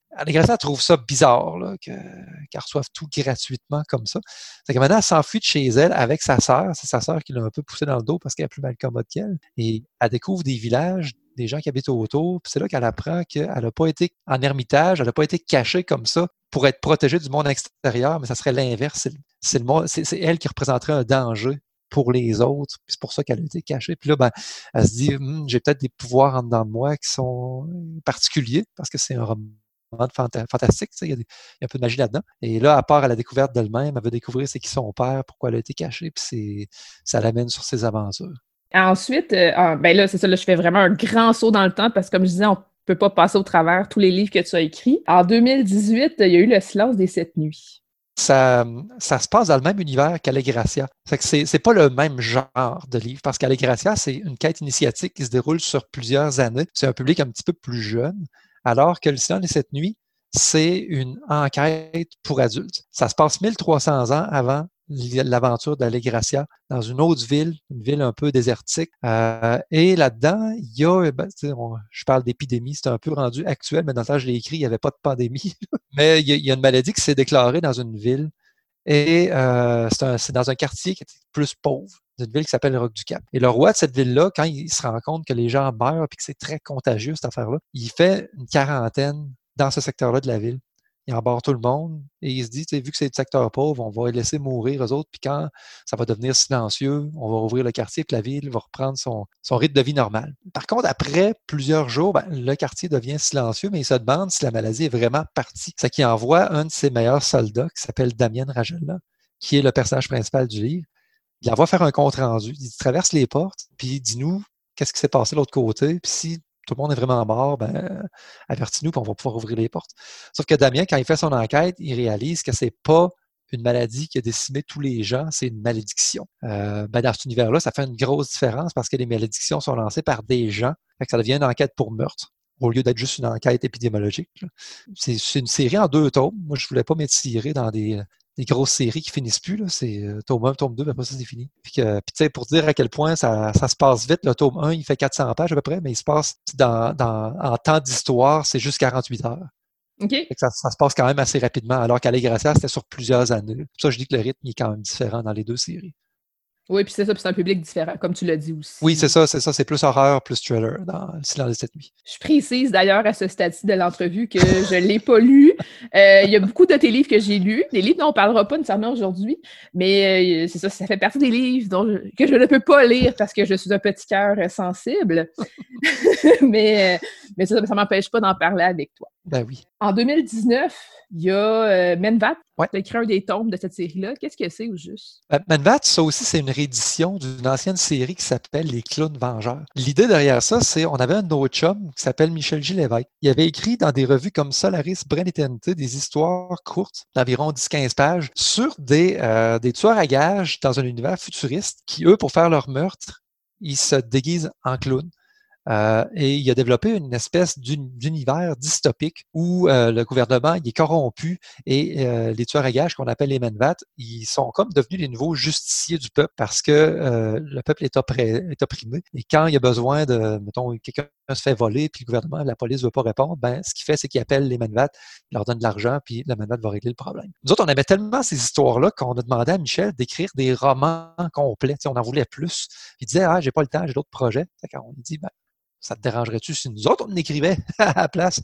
trouve ça bizarre là, qu'elle reçoive tout gratuitement comme ça. C'est que maintenant, elle s'enfuit de chez elle avec sa sœur. C'est sa sœur qui l'a un peu poussé dans le dos parce qu'elle est plus mal commode qu'elle. Et elle découvre des villages des gens qui habitent autour. Puis c'est là qu'elle apprend qu'elle n'a pas été en ermitage, elle n'a pas été cachée comme ça pour être protégée du monde extérieur, mais ça serait l'inverse. C'est, elle qui représenterait un danger pour les autres. c'est pour ça qu'elle a été cachée. Puis là, ben, elle se dit, hum, j'ai peut-être des pouvoirs en dedans de moi qui sont particuliers, parce que c'est un roman fantastique, il y, a il y, a un peu de magie là-dedans. Et là, à part à la découverte d'elle-même, elle veut découvrir c'est qui son père, pourquoi elle a été cachée, puis ça l'amène sur ses aventures. Ensuite, euh, ah, ben là, c'est ça, là, je fais vraiment un grand saut dans le temps parce que, comme je disais, on peut pas passer au travers tous les livres que tu as écrits. En 2018, il y a eu Le silence des sept nuits. Ça, ça se passe dans le même univers qu'Allegracia. C'est c'est pas le même genre de livre parce qu'Allegracia, c'est une quête initiatique qui se déroule sur plusieurs années. C'est un public un petit peu plus jeune, alors que Le silence des sept nuits, c'est une enquête pour adultes. Ça se passe 1300 ans avant l'aventure d'Allegracia dans une autre ville, une ville un peu désertique. Euh, et là-dedans, il y a, ben, je parle d'épidémie, c'est un peu rendu actuel, mais dans le temps je l'ai écrit, il n'y avait pas de pandémie. mais il y, a, une maladie qui s'est déclarée dans une ville. Et euh, c'est dans un quartier qui est plus pauvre, une ville qui s'appelle Roc du Cap. Et le roi de cette ville-là, quand il se rend compte que les gens meurent et que c'est très contagieux, cette affaire-là, il fait une quarantaine dans ce secteur-là de la ville il embarque tout le monde et il se dit, vu que c'est le secteur pauvre, on va laisser mourir aux autres, puis quand ça va devenir silencieux, on va ouvrir le quartier, puis la ville va reprendre son, rythme de vie normal. Par contre, après plusieurs jours, ben, le quartier devient silencieux, mais il se demande si la maladie est vraiment partie. C'est qu'il envoie un de ses meilleurs soldats, qui s'appelle Damien Rajella, qui est le personnage principal du livre. Il envoie faire un compte rendu. Il traverse les portes, puis il dit nous qu'est-ce qui s'est passé de l'autre côté? Puis si tout le monde est vraiment mort, ben, avertis-nous, puis on va pouvoir ouvrir les portes. Sauf que Damien, quand il fait son enquête, il réalise que c'est pas une maladie qui a décimé tous les gens, c'est une malédiction. Euh, ben dans cet univers-là, ça fait une grosse différence parce que les malédictions sont lancées par des gens. Ça devient une enquête pour meurtre au lieu d'être juste une enquête épidémiologique. C'est une série en deux tomes. Moi, je voulais pas m'étirer dans des, des grosses séries qui finissent plus. C'est euh, tome 1, tome 2, après ça, c'est fini. Puis, puis pour dire à quel point ça, ça, se passe vite, le tome 1, il fait 400 pages à peu près, mais il se passe dans, dans en temps d'histoire, c'est juste 48 heures. OK. Ça, ça, se passe quand même assez rapidement, alors qu'à Gracia, c'était sur plusieurs années. Pour ça, je dis que le rythme est quand même différent dans les deux séries. Oui, puis c'est ça, c'est un public différent, comme tu l'as dit aussi. Oui, c'est ça, c'est ça, c'est plus horreur, plus thriller dans Le silence de cette nuit. Je précise d'ailleurs à ce stade-ci de l'entrevue que je ne l'ai pas lu. Euh, il y a beaucoup de tes livres que j'ai lus. Des livres dont on ne parlera pas nécessairement aujourd'hui, mais euh, c'est ça, ça fait partie des livres dont que je ne peux pas lire parce que je suis un petit cœur sensible. mais euh, mais ça ne m'empêche pas d'en parler avec toi. Ben oui. En 2019, il y a Menvat tu as écrit un des tomes de cette série-là. Qu'est-ce que c'est au juste? Euh, Manvat, ça aussi, c'est une réédition d'une ancienne série qui s'appelle Les Clowns Vengeurs. L'idée derrière ça, c'est on avait un autre chum qui s'appelle Michel Gilles Il avait écrit dans des revues comme Solaris, Brain Eternity des histoires courtes d'environ 10-15 pages sur des, euh, des tueurs à gages dans un univers futuriste qui, eux, pour faire leur meurtre, ils se déguisent en clowns. Euh, et il a développé une espèce d'univers dystopique où euh, le gouvernement est corrompu et euh, les tueurs à gages qu'on appelle les Menvat, ils sont comme devenus les nouveaux justiciers du peuple parce que le peuple est, est, opprimé. Et quand il y a besoin de, mettons, quelqu'un se fait voler puis le gouvernement, la police ne veut pas répondre, ben ce qu'il fait, c'est qu'il appelle les Menvat, il leur donne de l'argent puis le Menvat va régler le problème. Nous autres, on aimait tellement ces histoires-là qu'on a demandé à Michel d'écrire des romans complets. on en voulait plus. Il disait, ah, j'ai pas le temps, j'ai d'autres projets. On dit, ben, ça te dérangerait-tu si nous autres, on écrivait à la place?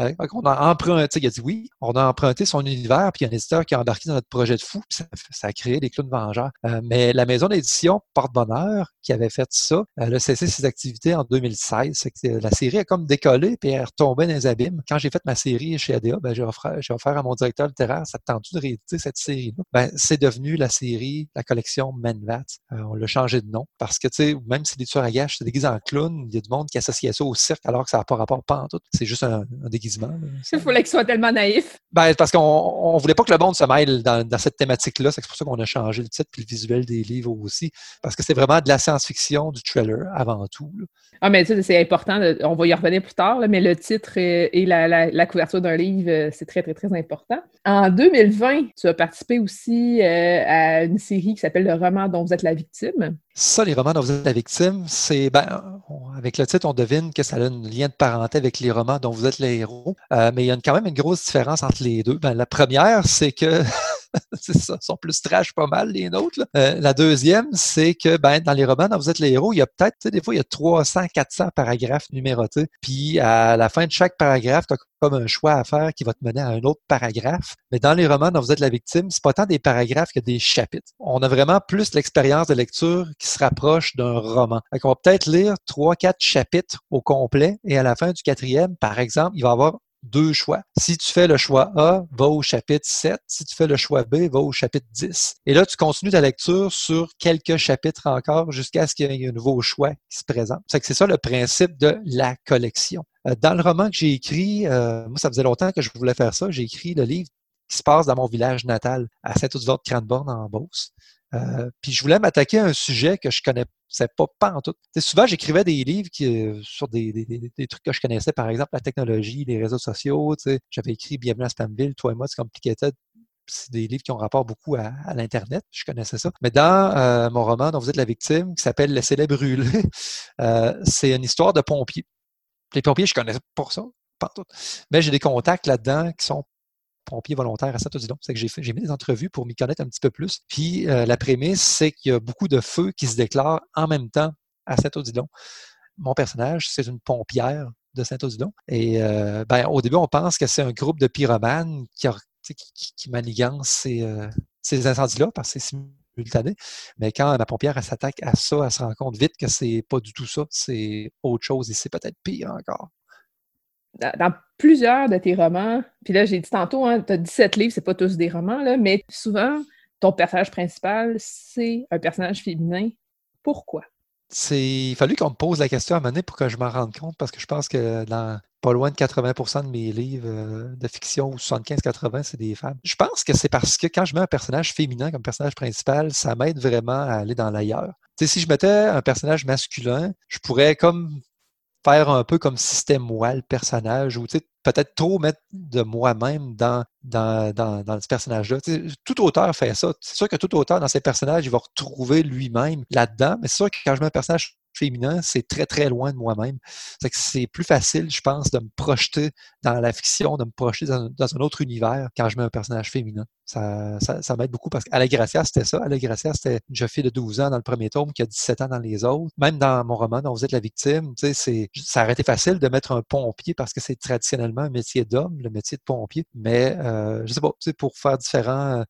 Euh, on a emprunté, il a dit oui, on a emprunté son univers, puis il y a un éditeur qui a embarqué dans notre projet de fou, puis ça, a créé des clowns vengeurs. Euh, mais la maison d'édition Porte-Bonheur, qui avait fait ça, elle a cessé ses activités en 2016. C'est que la série a comme décollé, puis elle retombée dans les abîmes. Quand j'ai fait ma série chez ADA, ben, j'ai offert, à mon directeur littéraire, ça tendu de rééditer cette série-là? Ben, c'est devenu la série, la collection Menvat. Euh, on l'a changé de nom, parce que, tu sais, même si les tueurs à gages se déguisent en clown, il y a du monde qui associe ça au cirque alors que ça n'a pas rapport pas en tout. C'est juste un, déguisement. Il fallait qu'il soit tellement naïf. Ben, parce qu'on ne voulait pas que le monde se mêle dans, cette thématique-là. C'est pour ça qu'on a changé le titre et le visuel des livres aussi. Parce que c'est vraiment de la science-fiction, du trailer avant tout. Ah, mais tu sais, c'est important. on va y revenir plus tard, mais le titre et, la, couverture d'un livre, euh, c'est très, très, très important. En 2020, tu as participé aussi euh, à une série qui s'appelle Le roman dont vous êtes la victime. Ça, les romans dont vous êtes la victime, c'est, ben, avec le titre, on devine que ça a un lien de parenté avec les romans dont vous êtes les héros. Euh, mais il y a quand même une grosse différence entre les deux. Ben, la première, c'est que c'est ça, sont plus trash pas mal, les nôtres. Euh, la deuxième, c'est que ben, dans les romans dont vous êtes les héros, il y a peut-être, des fois, il y a 300, 400 paragraphes numérotés. Puis à la fin de chaque paragraphe, tu as comme un choix à faire qui va te mener à un autre paragraphe. Mais dans les romans dont vous êtes la victime, c'est pas tant des paragraphes que des chapitres. On a vraiment plus l'expérience de lecture qui se rapproche d'un roman. On va peut-être lire trois, quatre chapitres au complet et à la fin du quatrième, par exemple, il va y avoir deux choix. Si tu fais le choix A, va au chapitre 7. Si tu fais le choix B, va au chapitre 10. Et là, tu continues ta lecture sur quelques chapitres encore jusqu'à ce qu'il y ait un nouveau choix qui se présente. C'est c'est ça le principe de la collection. Euh, dans le roman que j'ai écrit, euh, moi, ça faisait longtemps que je voulais faire ça. J'ai écrit le livre qui se passe dans mon village natal, à Saint-Oudivort de Cranbourne, en Beauce. Euh, puis je voulais m'attaquer à un sujet que je connais pas, pas en tout. souvent, j'écrivais des livres qui, euh, sur des, des, trucs que je connaissais, par exemple la technologie, les réseaux sociaux. J'avais écrit Bienvenue à Spamville, Toi et moi, c'est compliqué c'est des livres qui ont rapport beaucoup à, l'Internet. Je connaissais ça. Mais dans euh, mon roman dont vous êtes la victime, qui s'appelle Laissez-les brûler, c'est une histoire de pompiers. Les pompiers, je connais pas ça. Mais j'ai des contacts là-dedans qui sont pompier volontaire à Saint-Odilon. C'est que j'ai mis des entrevues pour m'y connaître un petit peu plus. Puis euh, la prémisse, c'est qu'il y a beaucoup de feux qui se déclarent en même temps à Saint-Odilon. Mon personnage, c'est une pompière de Saint-Odilon. Et euh, ben, au début, on pense que c'est un groupe de pyromanes qui, manigance ces, ces incendies-là parce que c'est simultané. Mais quand la pompière s'attaque à ça, elle se rend compte vite que c'est pas du tout ça, c'est autre chose et c'est peut-être pire encore. Dans, plusieurs de tes romans, puis là, j'ai dit tantôt, hein, tu as 17 livres, c'est pas tous des romans, là, mais souvent, ton personnage principal, c'est un personnage féminin. Pourquoi? il fallu qu'on me pose la question à un moment pour que je m'en rende compte, parce que je pense que dans pas loin de 80% de mes livres euh, de fiction, ou 75-80, c'est des femmes. Je pense que c'est parce que quand je mets un personnage féminin comme personnage principal, ça m'aide vraiment à aller dans l'ailleurs. si je mettais un personnage masculin, je pourrais comme faire un peu comme c'était moi le personnage, ou peut-être trop mettre de moi-même dans, dans, dans, dans ce personnage-là. Tout auteur fait ça. C'est sûr que tout auteur, dans ses personnages, il va retrouver lui-même là-dedans, mais c'est sûr que quand je mets un personnage féminin, c'est très, très loin de moi-même. C'est plus facile, je pense, de me projeter dans la fiction, de me projeter dans, un autre univers quand je mets un personnage féminin. Ça, ça, m'aide beaucoup parce qu'Alain Gracia, c'était ça. Alain Gracia, c'était une jeune fille de 12 ans dans le premier tome qui a 17 ans dans les autres. Même dans mon roman dont vous êtes la victime, ça aurait été facile de mettre un pompier parce que c'est traditionnellement un métier d'homme, le métier de pompier. Mais, euh, je sais pas, pour faire différent,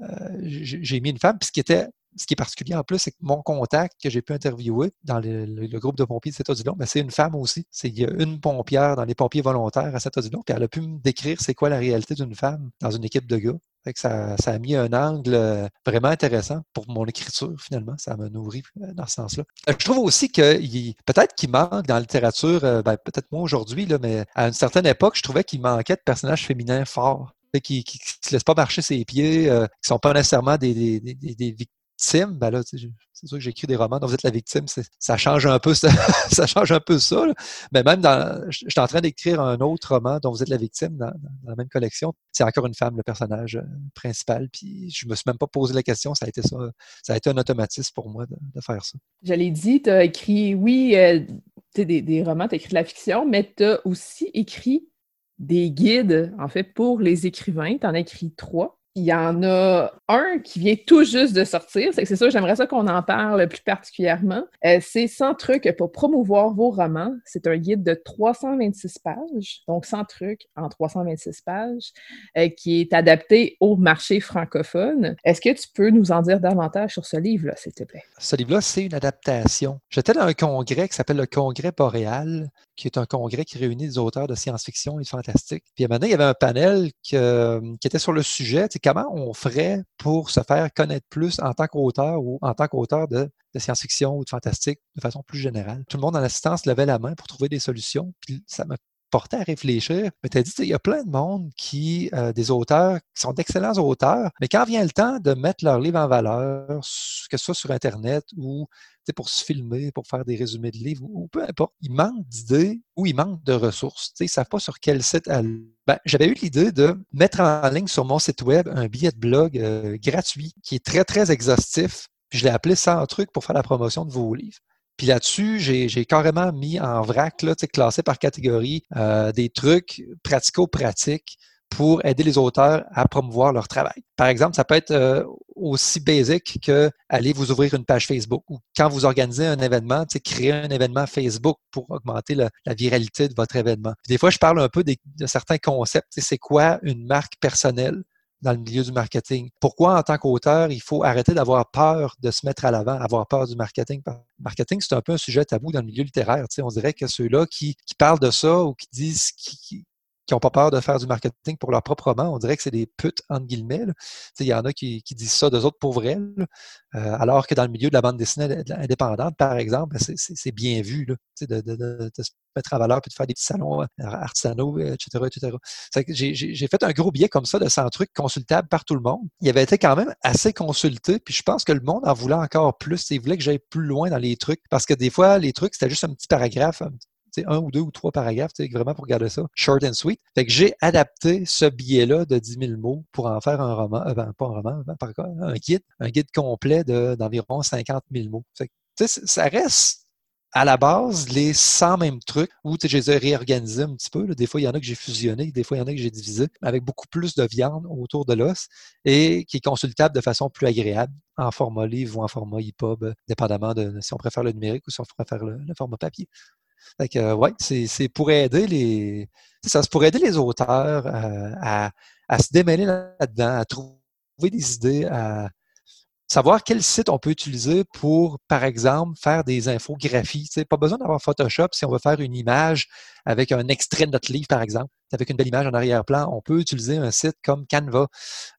euh, j'ai mis une femme. Puis ce qui était ce qui est particulier en plus, c'est que mon contact que j'ai pu interviewer dans le, groupe de pompiers de Saint-Odilon, ben, c'est une femme aussi. C'est, il y a une pompière dans les pompiers volontaires à Saint-Odilon, puis elle a pu me décrire c'est quoi la réalité d'une femme dans une équipe de gars. ça, ça, a mis un angle euh, vraiment intéressant pour mon écriture, finalement. Ça m'a nourri euh, dans ce sens-là. Euh, je trouve aussi que peut-être qu'il manque dans la littérature, ben, peut-être moi aujourd'hui, mais à une certaine époque, je trouvais qu'il manquait de personnages féminins forts qui ne se laissent pas marcher ses pieds, qui ne sont pas nécessairement des, des, des, des, ben là, c'est sûr que j'écris des romans dont vous êtes la victime, ça change un peu ça, ça change un peu ça. Mais même dans, je, suis en train d'écrire un autre roman dont vous êtes la victime dans, la même collection. C'est encore une femme, le personnage euh, principal. Puis je me suis même pas posé la question, ça a été ça, ça a été un automatisme pour moi de, faire ça. Je l'ai dit, tu as écrit, oui, euh, des, des romans, tu as écrit de la fiction, mais tu as aussi écrit des guides, en fait, pour les écrivains. Tu en as écrit trois. Il y en a un qui vient tout juste de sortir. C'est ça, j'aimerais ça qu'on en parle plus particulièrement. Euh, c'est 100 trucs pour promouvoir vos romans. C'est un guide de 326 pages, donc 100 trucs en 326 pages, euh, qui est adapté au marché francophone. Est-ce que tu peux nous en dire davantage sur ce livre-là, s'il te plaît? Ce livre-là, c'est une adaptation. J'étais dans un congrès qui s'appelle le Congrès Boréal, qui est un congrès qui réunit des auteurs de science-fiction et de fantastique. Puis maintenant, il y avait un panel qui était sur le sujet comment on ferait pour se faire connaître plus en tant qu'auteur ou en tant qu'auteur de, science-fiction ou de fantastique de façon plus générale? Tout le monde en assistance levait la main pour trouver des solutions. Ça m'a à réfléchir. Mais tu as dit, il y a plein de monde qui, euh, des auteurs, qui sont d'excellents auteurs, mais quand vient le temps de mettre leur livre en valeur, que ce soit sur Internet ou pour se filmer, pour faire des résumés de livres, ou, peu importe, il manque d'idées ou il manque de ressources. Ils ne savent pas sur quel site aller. Ben, J'avais eu l'idée de mettre en ligne sur mon site web un billet de blog euh, gratuit qui est très, très exhaustif. Puis je l'ai appelé 100 trucs pour faire la promotion de vos livres. Puis là-dessus, j'ai carrément mis en vrac, là, classé par catégorie, euh, des trucs pratico-pratiques pour aider les auteurs à promouvoir leur travail. Par exemple, ça peut être euh, aussi basique que aller vous ouvrir une page Facebook ou quand vous organisez un événement, créer un événement Facebook pour augmenter la, viralité de votre événement. des fois, je parle un peu de certains concepts. C'est quoi une marque personnelle? Dans le milieu du marketing. Pourquoi, en tant qu'auteur, il faut arrêter d'avoir peur de se mettre à l'avant, avoir peur du marketing? Marketing, c'est un peu un sujet tabou dans le milieu littéraire. On dirait que ceux-là qui, parlent de ça ou qui disent, qui, qui n'ont pas peur de faire du marketing pour leur propre roman. On dirait que c'est des putes, entre guillemets. Il y en a qui, disent ça d'eux autres pour. Euh, alors que dans le milieu de la bande dessinée indépendante, par exemple, ben, c'est bien vu de, de, se mettre à valeur puis de faire des petits salons euh, artisanaux, etc. etc. J'ai fait un gros billet comme ça de 100 trucs consultables par tout le monde. Il avait été quand même assez consulté, puis je pense que le monde en voulait encore plus. Il voulait que j'aille plus loin dans les trucs, parce que des fois, les trucs, c'était juste un petit paragraphe, un ou deux ou trois paragraphes, vraiment pour garder ça short and sweet. Fait que j'ai adapté ce billet-là de 10 000 mots pour en faire un roman, euh, ben, pas un roman, ben, par quoi, un guide, un guide complet d'environ 50 000 mots. Fait que, ça reste à la base, les 100 mêmes trucs, où je les ai réorganisés un petit peu. Des fois, il y en a que j'ai fusionné, des fois, il y en a que j'ai divisé, avec beaucoup plus de viande autour de l'os et qui est consultable de façon plus agréable en format livre ou en format EPUB, dépendamment de si on préfère le numérique ou si on préfère le format papier. Fait que, ouais, c'est pour aider les. Ça, c'est pour aider les auteurs à, à, se démêler là-dedans, à trouver des idées, à savoir quel site on peut utiliser pour, par exemple, faire des infographies. sais, pas besoin d'avoir Photoshop si on veut faire une image avec un extrait de notre livre, par exemple, avec une belle image en arrière-plan. On peut utiliser un site comme Canva,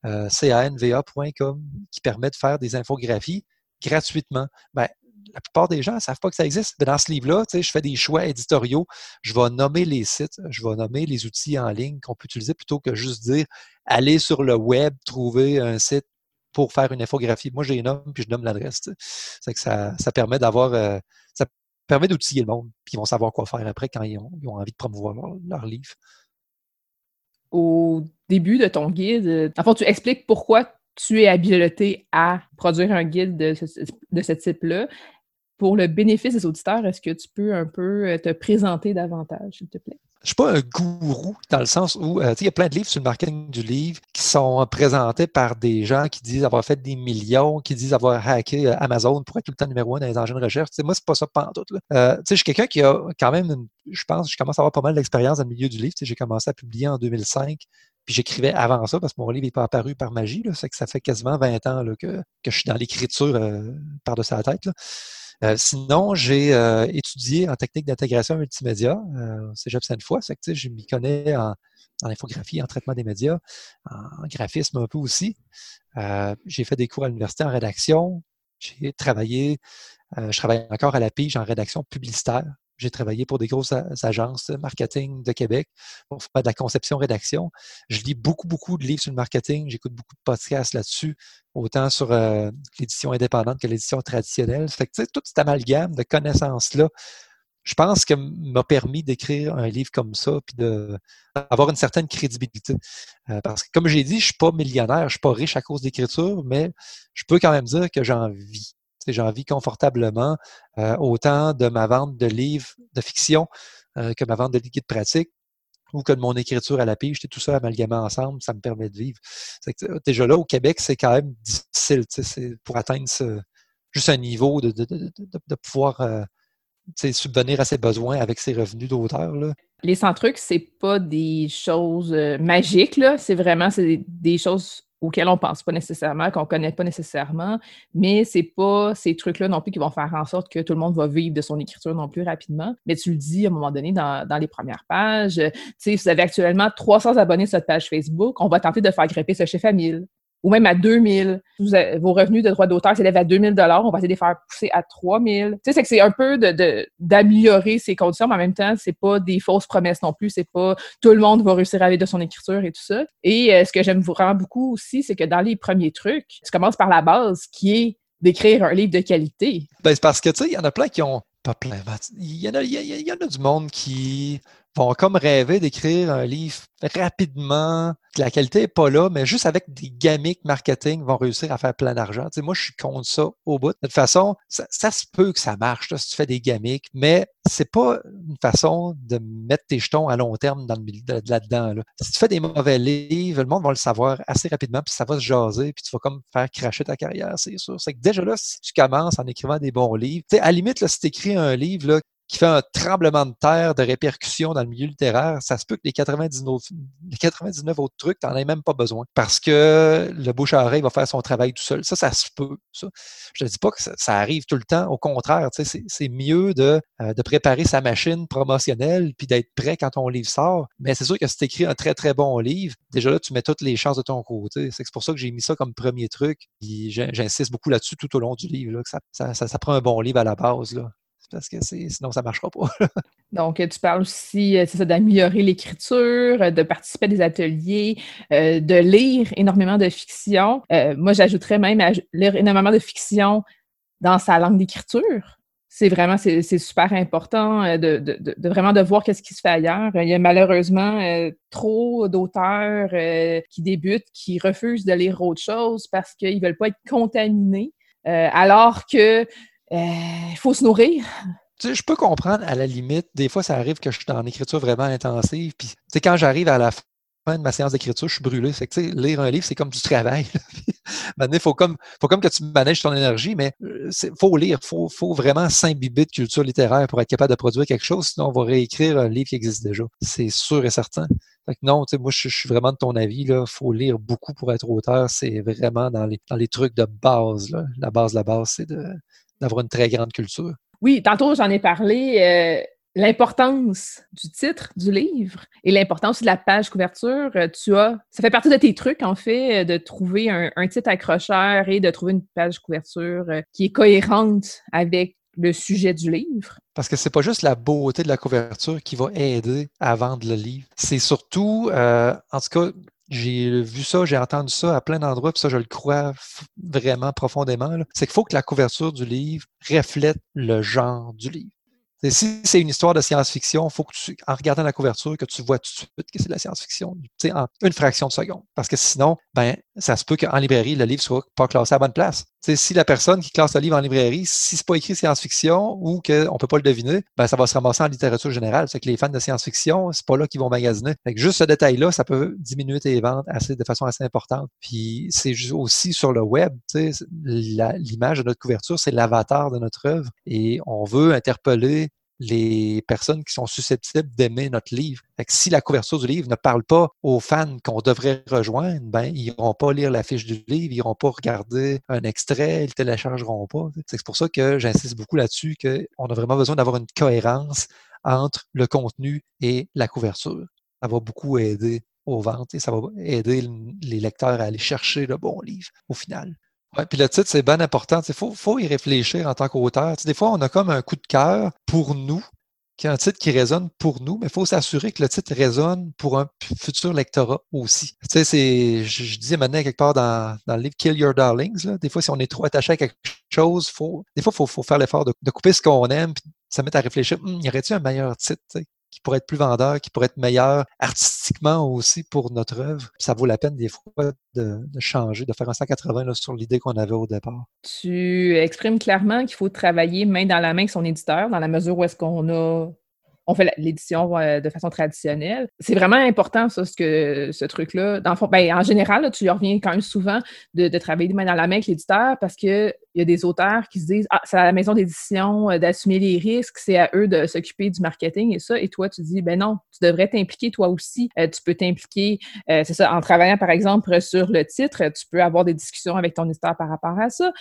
euh, canva.com, qui permet de faire des infographies gratuitement. Ben, la plupart des gens ne savent pas que ça existe. Mais dans ce livre-là, je fais des choix éditoriaux. Je vais nommer les sites, je vais nommer les outils en ligne qu'on peut utiliser plutôt que juste dire aller sur le web, trouver un site pour faire une infographie. Moi, j'ai un nomme, puis je nomme l'adresse. C'est que ça, ça permet d'avoir. Euh, ça permet d'outiller le monde, puis ils vont savoir quoi faire après quand ils ont, envie de promouvoir leur, livre. Au début de ton guide, en fait, tu expliques pourquoi tu es habilité à produire un guide de ce type-là. Pour le bénéfice des auditeurs, est-ce que tu peux un peu euh, te présenter davantage, s'il te plaît? Je suis pas un gourou dans le sens où euh, il y a plein de livres sur le marketing du livre qui sont présentés par des gens qui disent avoir fait des millions, qui disent avoir hacké euh, Amazon pour être tout le temps numéro un dans les engins de recherche. Moi, moi, c'est pas ça pas. Euh, je suis quelqu'un qui a quand même, je pense, je commence à avoir pas mal d'expérience dans le milieu du livre. J'ai commencé à publier en 2005. Puis j'écrivais avant ça parce que mon livre n'est pas apparu par magie. Là, que ça fait quasiment 20 ans que, je suis dans l'écriture par-dessus la tête. Euh, sinon, j'ai euh, étudié en technique d'intégration multimédia euh, au Cégep Sainte-Foy. C'est que je m'y connais en, infographie, en traitement des médias, en graphisme un peu aussi. j'ai fait des cours à l'université en rédaction. J'ai travaillé, je travaille encore à la pige en rédaction publicitaire. J'ai travaillé pour des grosses agences marketing de Québec pour faire de la conception-rédaction. Je lis beaucoup, beaucoup de livres sur le marketing. J'écoute beaucoup de podcasts là-dessus, autant sur euh, l'édition indépendante que l'édition traditionnelle. Fait que, tout cet amalgame de connaissances-là, je pense que m'a permis d'écrire un livre comme ça, puis d'avoir une certaine crédibilité. Euh, parce que, comme j'ai dit, je suis pas millionnaire, je suis pas riche à cause d'écriture, mais je peux quand même dire que j'en vis j'en vis confortablement, euh, autant de ma vente de livres de fiction euh, que ma vente de liquide pratique ou que de mon écriture à la pige, tout ça amalgamé ensemble, ça me permet de vivre. déjà là, au Québec, c'est quand même difficile pour atteindre juste un niveau de, pouvoir euh, subvenir à ses besoins avec ses revenus d'auteur. Les 100 trucs, c'est pas des choses magiques, c'est vraiment des choses auxquels on pense pas nécessairement, qu'on connaît pas nécessairement, mais c'est pas ces trucs-là non plus qui vont faire en sorte que tout le monde va vivre de son écriture non plus rapidement. Mais tu le dis à un moment donné dans, les premières pages, tu sais, vous avez actuellement 300 abonnés sur votre page Facebook, on va tenter de faire gripper ce chiffre à 1000 ou même à 2000. vos revenus de droits d'auteur s'élèvent à 2000 on va essayer de les faire pousser à 3000. Tu sais, c'est que c'est un peu de, d'améliorer ces conditions, mais en même temps, c'est pas des fausses promesses non plus. C'est pas tout le monde va réussir à vivre de son écriture et tout ça. Et euh, ce que j'aime vraiment beaucoup aussi, c'est que dans les premiers trucs, tu commences par la base qui est d'écrire un livre de qualité. Ben, c'est parce que, tu sais, il y en a plein qui ont pas plein. Il y, en a, il y en a du monde qui vont comme rêver d'écrire un livre rapidement, la qualité n'est pas là, mais juste avec des gamiques marketing, vont réussir à faire plein d'argent. Tu sais, moi, je suis contre ça au bout. De toute façon, ça, se peut que ça marche là, si tu fais des gamiques, mais c'est pas une façon de mettre tes jetons à long terme dans le, là-dedans. Là. Si tu fais des mauvais livres, le monde va le savoir assez rapidement, puis ça va se jaser, puis tu vas comme faire cracher ta carrière, c'est sûr. C'est que déjà là, si tu commences en écrivant des bons livres, tu sais, à la limite, là, si tu écris un livre là, qui fait un tremblement de terre de répercussions dans le milieu littéraire, ça se peut que les 99, les 99 autres trucs, tu n'en aies même pas besoin. Parce que le bouche à oreille va faire son travail tout seul. Ça, ça se peut. Je ne dis pas que ça, arrive tout le temps. Au contraire, c'est mieux de, euh, de préparer sa machine promotionnelle puis d'être prêt quand ton livre sort. Mais c'est sûr que si tu écris un très, très bon livre, déjà là, tu mets toutes les chances de ton côté. C'est pour ça que j'ai mis ça comme premier truc. J'insiste beaucoup là-dessus tout au long du livre, que ça, prend un bon livre à la base. Parce que sinon ça ne marchera pas. Donc, tu parles aussi, euh, ça, d'améliorer l'écriture, euh, de participer à des ateliers, euh, de lire énormément de fiction. moi, j'ajouterais même à lire énormément de fiction dans sa langue d'écriture. C'est vraiment, c'est super important de, de, vraiment de voir qu'est-ce qui se fait ailleurs. Il y a malheureusement trop d'auteurs qui débutent, qui refusent de lire autre chose parce qu'ils ne veulent pas être contaminés. alors que il euh, faut se nourrir. Tu je peux comprendre à la limite. Des fois, ça arrive que je suis en écriture vraiment intensive. Puis, quand j'arrive à la fin de ma séance d'écriture, je suis brûlé. C'est que, lire un livre, c'est comme du travail. Maintenant, il faut comme, faut comme que tu manèges ton énergie, mais il euh, faut lire, il faut, faut vraiment s'imbiber de culture littéraire pour être capable de produire quelque chose, sinon on va réécrire un livre qui existe déjà. C'est sûr et certain. Non, moi, je, suis vraiment de ton avis. Il faut lire beaucoup pour être auteur. C'est vraiment dans les, dans les trucs de base. La base, la base, c'est d'avoir une très grande culture. Oui, tantôt, j'en ai parlé. Euh, l'importance du titre du livre et l'importance de la page couverture, euh, tu as, ça fait partie de tes trucs, en fait, euh, de trouver un, titre accrocheur et de trouver une page couverture qui est cohérente avec le sujet du livre. Parce que c'est pas juste la beauté de la couverture qui va aider à vendre le livre. C'est surtout, en tout cas, j'ai vu ça, j'ai entendu ça à plein d'endroits, puis ça, je le crois vraiment profondément. C'est qu'il faut que la couverture du livre reflète le genre du livre. Si c'est une histoire de science-fiction, il faut que tu, en regardant la couverture, que tu vois tout de suite que c'est de la science-fiction, en une fraction de seconde. Parce que sinon, ben, ça se peut qu'en librairie, le livre soit pas classé à bonne place. si la personne qui classe le livre en librairie, si c'est pas écrit science-fiction ou qu'on peut pas le deviner, ben, ça va se ramasser en littérature générale. C'est que les fans de science-fiction, c'est pas là qu'ils vont magasiner. juste ce détail-là, ça peut diminuer tes ventes assez, de façon assez importante. Puis c'est aussi sur le web, l'image de notre couverture, c'est l'avatar de notre œuvre et on veut interpeller les personnes qui sont susceptibles d'aimer notre livre. si la couverture du livre ne parle pas aux fans qu'on devrait rejoindre, ben, ils n'iront pas lire la fiche du livre, ils n'iront pas regarder un extrait, ils ne téléchargeront pas. C'est pour ça que j'insiste beaucoup là-dessus qu'on a vraiment besoin d'avoir une cohérence entre le contenu et la couverture. Ça va beaucoup aider aux ventes et ça va aider les lecteurs à aller chercher le bon livre au final. Ouais, puis le titre, c'est bien important. Il faut, faut, y réfléchir en tant qu'auteur. Des fois, on a comme un coup de cœur pour nous, qui est un titre qui résonne pour nous, mais il faut s'assurer que le titre résonne pour un futur lectorat aussi. Tu sais, je, je disais maintenant quelque part dans, dans, le livre Kill Your Darlings, là, des fois, si on est trop attaché à quelque chose, faut, des fois, il faut, faut, faire l'effort de, de, couper ce qu'on aime, puis ça met à réfléchir, hum, y aurait-il un meilleur titre? Qui pourrait être plus vendeur, qui pourrait être meilleur artistiquement aussi pour notre œuvre. Ça vaut la peine des fois de, changer, de faire un 180 sur l'idée qu'on avait au départ. Tu exprimes clairement qu'il faut travailler main dans la main avec son éditeur, dans la mesure où est-ce qu'on a on fait l'édition euh, de façon traditionnelle. C'est vraiment important, ça, ce, truc-là. Ben, en général, tu reviens quand même souvent de, travailler de main dans la main avec l'éditeur parce qu'il y a des auteurs qui se disent Ah, c'est à la maison d'édition euh, d'assumer les risques, c'est à eux de s'occuper du marketing et ça. Et toi, tu dis Ben non, tu devrais t'impliquer toi aussi. Euh, tu peux t'impliquer, c'est ça, en travaillant par exemple sur le titre, tu peux avoir des discussions avec ton éditeur par rapport à ça,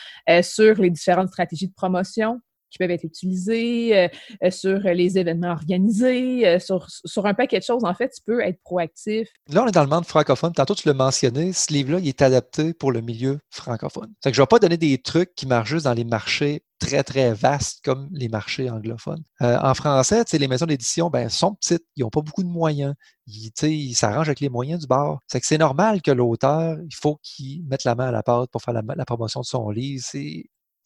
sur les différentes stratégies de promotion qui peuvent être utilisés, euh, euh, sur les événements organisés, euh, sur, sur, un paquet de choses. En fait, tu peux être proactif. Là, on est dans le monde francophone. Tantôt, tu l'as mentionné, ce livre-là, il est adapté pour le milieu francophone. que je ne vais pas donner des trucs qui marchent juste dans les marchés très, très vastes comme les marchés anglophones. en français, les maisons d'édition ben, sont petites, ils n'ont pas beaucoup de moyens. Ils ils s'arrangent avec les moyens du bord. C'est que c'est normal que l'auteur, il faut qu'il mette la main à la pâte pour faire la, la promotion de son livre.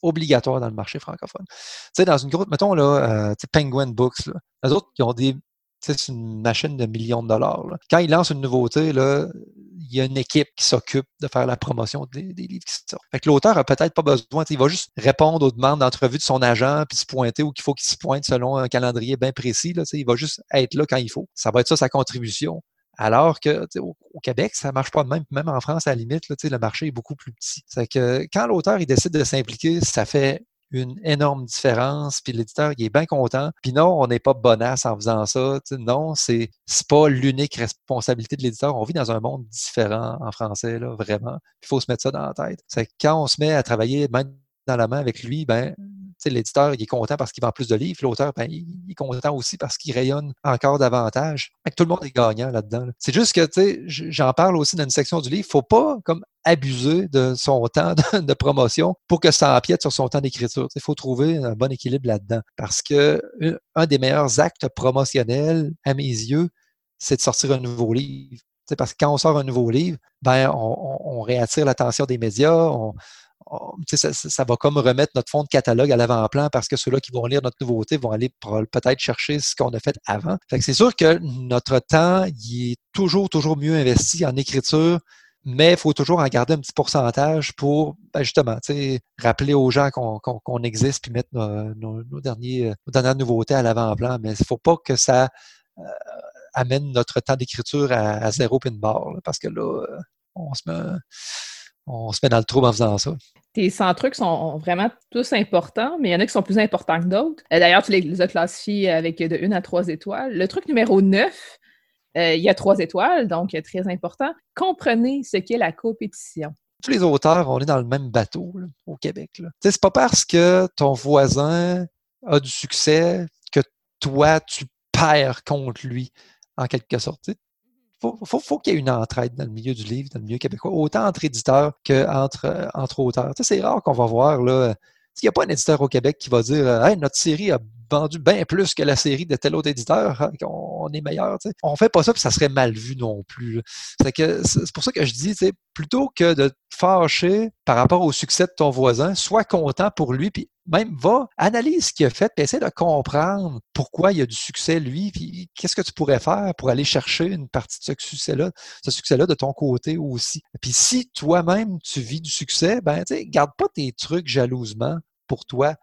Obligatoire dans le marché francophone. Tu sais, dans une grosse, mettons là, euh, Penguin Books, là, les autres, qui ont des c'est une machine de millions de dollars. Quand ils lancent une nouveauté, là, il y a une équipe qui s'occupe de faire la promotion des, livres qui sortent. Fait l'auteur a peut-être pas besoin, il va juste répondre aux demandes d'entrevue de son agent, puis se pointer où il faut qu'il se pointe selon un calendrier bien précis. Là, il va juste être là quand il faut. Ça va être ça sa contribution. Alors que au, Québec, ça marche pas de même. Même en France, à la limite, le marché est beaucoup plus petit. C'est que quand l'auteur il décide de s'impliquer, ça fait une énorme différence, puis l'éditeur il est bien content. Puis non, on n'est pas bonasse en faisant ça. non, c'est pas l'unique responsabilité de l'éditeur. On vit dans un monde différent en français, là, vraiment. Il faut se mettre ça dans la tête. C'est quand on se met à travailler main dans la main avec lui, ben l'éditeur, est content parce qu'il vend plus de livres. L'auteur, ben, il est content aussi parce qu'il rayonne encore davantage. tout le monde est gagnant là-dedans. C'est juste que, j'en parle aussi dans une section du livre. Faut pas comme abuser de son temps de, promotion pour que ça empiète sur son temps d'écriture. Il faut trouver un bon équilibre là-dedans. Parce que un des meilleurs actes promotionnels, à mes yeux, c'est de sortir un nouveau livre. parce que quand on sort un nouveau livre, ben, on, réattire l'attention des médias, ça, va comme remettre notre fond de catalogue à l'avant-plan parce que ceux-là qui vont lire notre nouveauté vont aller peut-être chercher ce qu'on a fait avant. c'est sûr que notre temps, il est toujours, toujours mieux investi en écriture, mais il faut toujours en garder un petit pourcentage pour ben, justement rappeler aux gens qu'on existe puis mettre nos, derniers, nos dernières nouveautés à l'avant-plan. Mais il ne faut pas que ça euh, amène notre temps d'écriture à, zéro pin bar, parce que là, euh, on se met on se met dans le trouble en faisant ça. Tes 100 trucs sont vraiment tous importants, mais il y en a qui sont plus importants que d'autres. Euh, d'ailleurs, tu les as classifiés avec de 1 à 3 étoiles. Le truc numéro 9, euh, il y a 3 étoiles, donc très important. Comprenez ce qu'est la compétition. Tous les auteurs, on est dans le même bateau au Québec. C'est pas parce que ton voisin a du succès que toi, tu perds contre lui, en quelque sorte faut, faut, faut qu'il y ait une entraide dans le milieu du livre, dans le milieu québécois, autant entre éditeurs qu'entre euh, entre auteurs. Tu sais, c'est rare qu'on va voir, là, il n'y a pas un éditeur au Québec qui va dire euh, Hey, notre série a vendu bien plus que la série de tel autre éditeur, hein, on est meilleur. On On fait pas ça, puis ça serait mal vu non plus. C'est c'est pour ça que je dis, plutôt que de te fâcher par rapport au succès de ton voisin, sois content pour lui, puis même va, analyse ce qu'il a fait, puis essaie de comprendre pourquoi il a du succès, lui, puis qu'est-ce que tu pourrais faire pour aller chercher une partie de ce succès-là, ce succès-là de ton côté aussi. Puis si toi-même tu vis du succès, ben, tu garde pas tes trucs jalousement pour toi.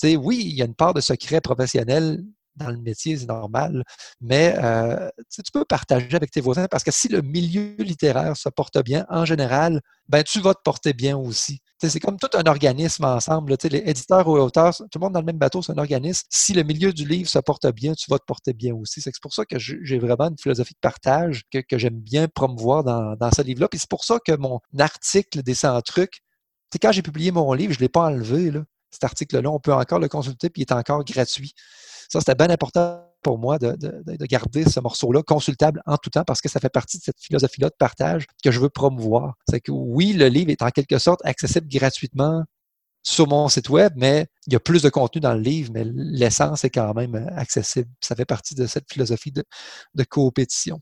Tu oui, il y a une part de secret professionnel dans le métier, c'est normal, mais euh, tu peux partager avec tes voisins parce que si le milieu littéraire se porte bien, en général, ben tu vas te porter bien aussi. C'est comme tout un organisme ensemble. Les éditeurs ou auteurs, tout le monde dans le même bateau, c'est un organisme. Si le milieu du livre se porte bien, tu vas te porter bien aussi. C'est pour ça que j'ai vraiment une philosophie de partage que, j'aime bien promouvoir dans, ce livre-là. Puis c'est pour ça que mon article des 100 trucs, quand j'ai publié mon livre, je ne l'ai pas enlevé. Cet article-là, on peut encore le consulter, puis il est encore gratuit. Ça, c'était bien important pour moi de, garder ce morceau-là consultable en tout temps parce que ça fait partie de cette philosophie-là de partage que je veux promouvoir. C'est que oui, le livre est en quelque sorte accessible gratuitement sur mon site web, mais il y a plus de contenu dans le livre, mais l'essence est quand même accessible. Ça fait partie de cette philosophie de, de coopétition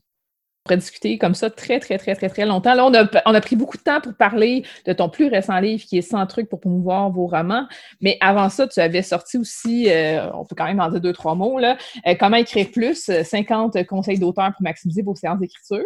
pourrait discuter comme ça très, très, très, très, très longtemps. Là, on a, on a pris beaucoup de temps pour parler de ton plus récent livre qui est 100 trucs pour promouvoir vos romans. Mais avant ça, tu avais sorti aussi, euh, on peut quand même en dire deux, trois mots, là, euh, Comment écrire plus, 50 conseils d'auteur pour maximiser vos séances d'écriture.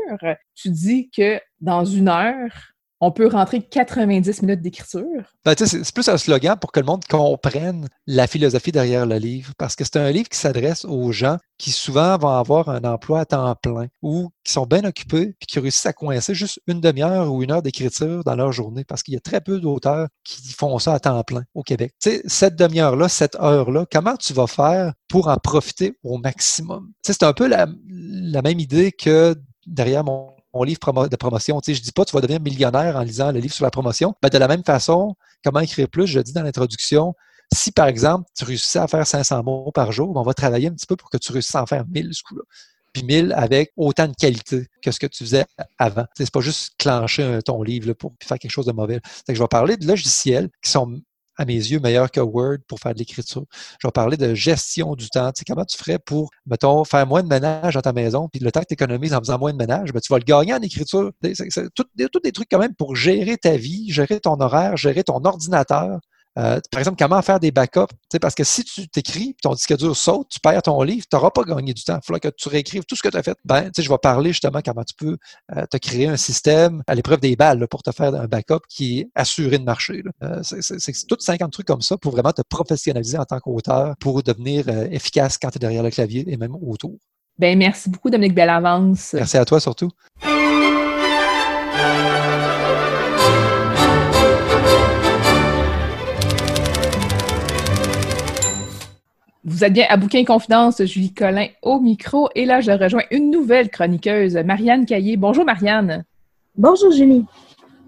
Tu dis que dans une heure, on peut rentrer 90 minutes d'écriture. Ben, c'est plus un slogan pour que le monde comprenne la philosophie derrière le livre, parce que c'est un livre qui s'adresse aux gens qui souvent vont avoir un emploi à temps plein ou qui sont bien occupés puis qui réussissent à coincer juste une demi-heure ou une heure d'écriture dans leur journée, parce qu'il y a très peu d'auteurs qui font ça à temps plein au Québec. Tu sais, cette demi-heure-là, cette heure-là, comment tu vas faire pour en profiter au maximum? c'est un peu la même idée que derrière mon mon livre de promotion. Tu sais, je dis pas tu vas devenir millionnaire en lisant le livre sur la promotion. Ben, de la même façon, comment écrire plus, je dis dans l'introduction, si par exemple, tu réussissais à faire 500 mots par jour, on va travailler un petit peu pour que tu réussisses à en faire 1000 ce coup-là. Puis 1000 avec autant de qualité que ce que tu faisais avant. C'est pas juste clencher ton livre pour faire quelque chose de mauvais. je vais parler de logiciels qui sont à mes yeux, meilleur que Word pour faire de l'écriture. Je vais parler de gestion du temps. Tu sais, comment tu ferais pour, mettons, faire moins de ménage dans ta maison, puis le temps que tu économises en faisant moins de ménage, ben, tu vas le gagner en écriture. C'est tous des trucs quand même pour gérer ta vie, gérer ton horaire, gérer ton ordinateur. Euh, par exemple, comment faire des backups? Parce que si tu t'écris, ton disque dur saute, tu perds ton livre, tu n'auras pas gagné du temps. Il faudra que tu réécrives tout ce que tu as fait. Ben, je vais parler justement comment tu peux euh, te créer un système à l'épreuve des balles pour te faire un backup qui est assuré de marcher. Euh, c'est tous 50 trucs comme ça pour vraiment te professionnaliser en tant qu'auteur, pour devenir efficace quand tu es derrière le clavier et même autour. Ben, merci beaucoup, Dominique Bellavance. Merci à toi surtout. Vous êtes bien à Bouquin Confidence, Julie Collin au micro. Et là, je rejoins une nouvelle chroniqueuse, Marianne Caillé. Bonjour, Marianne. Bonjour, Julie.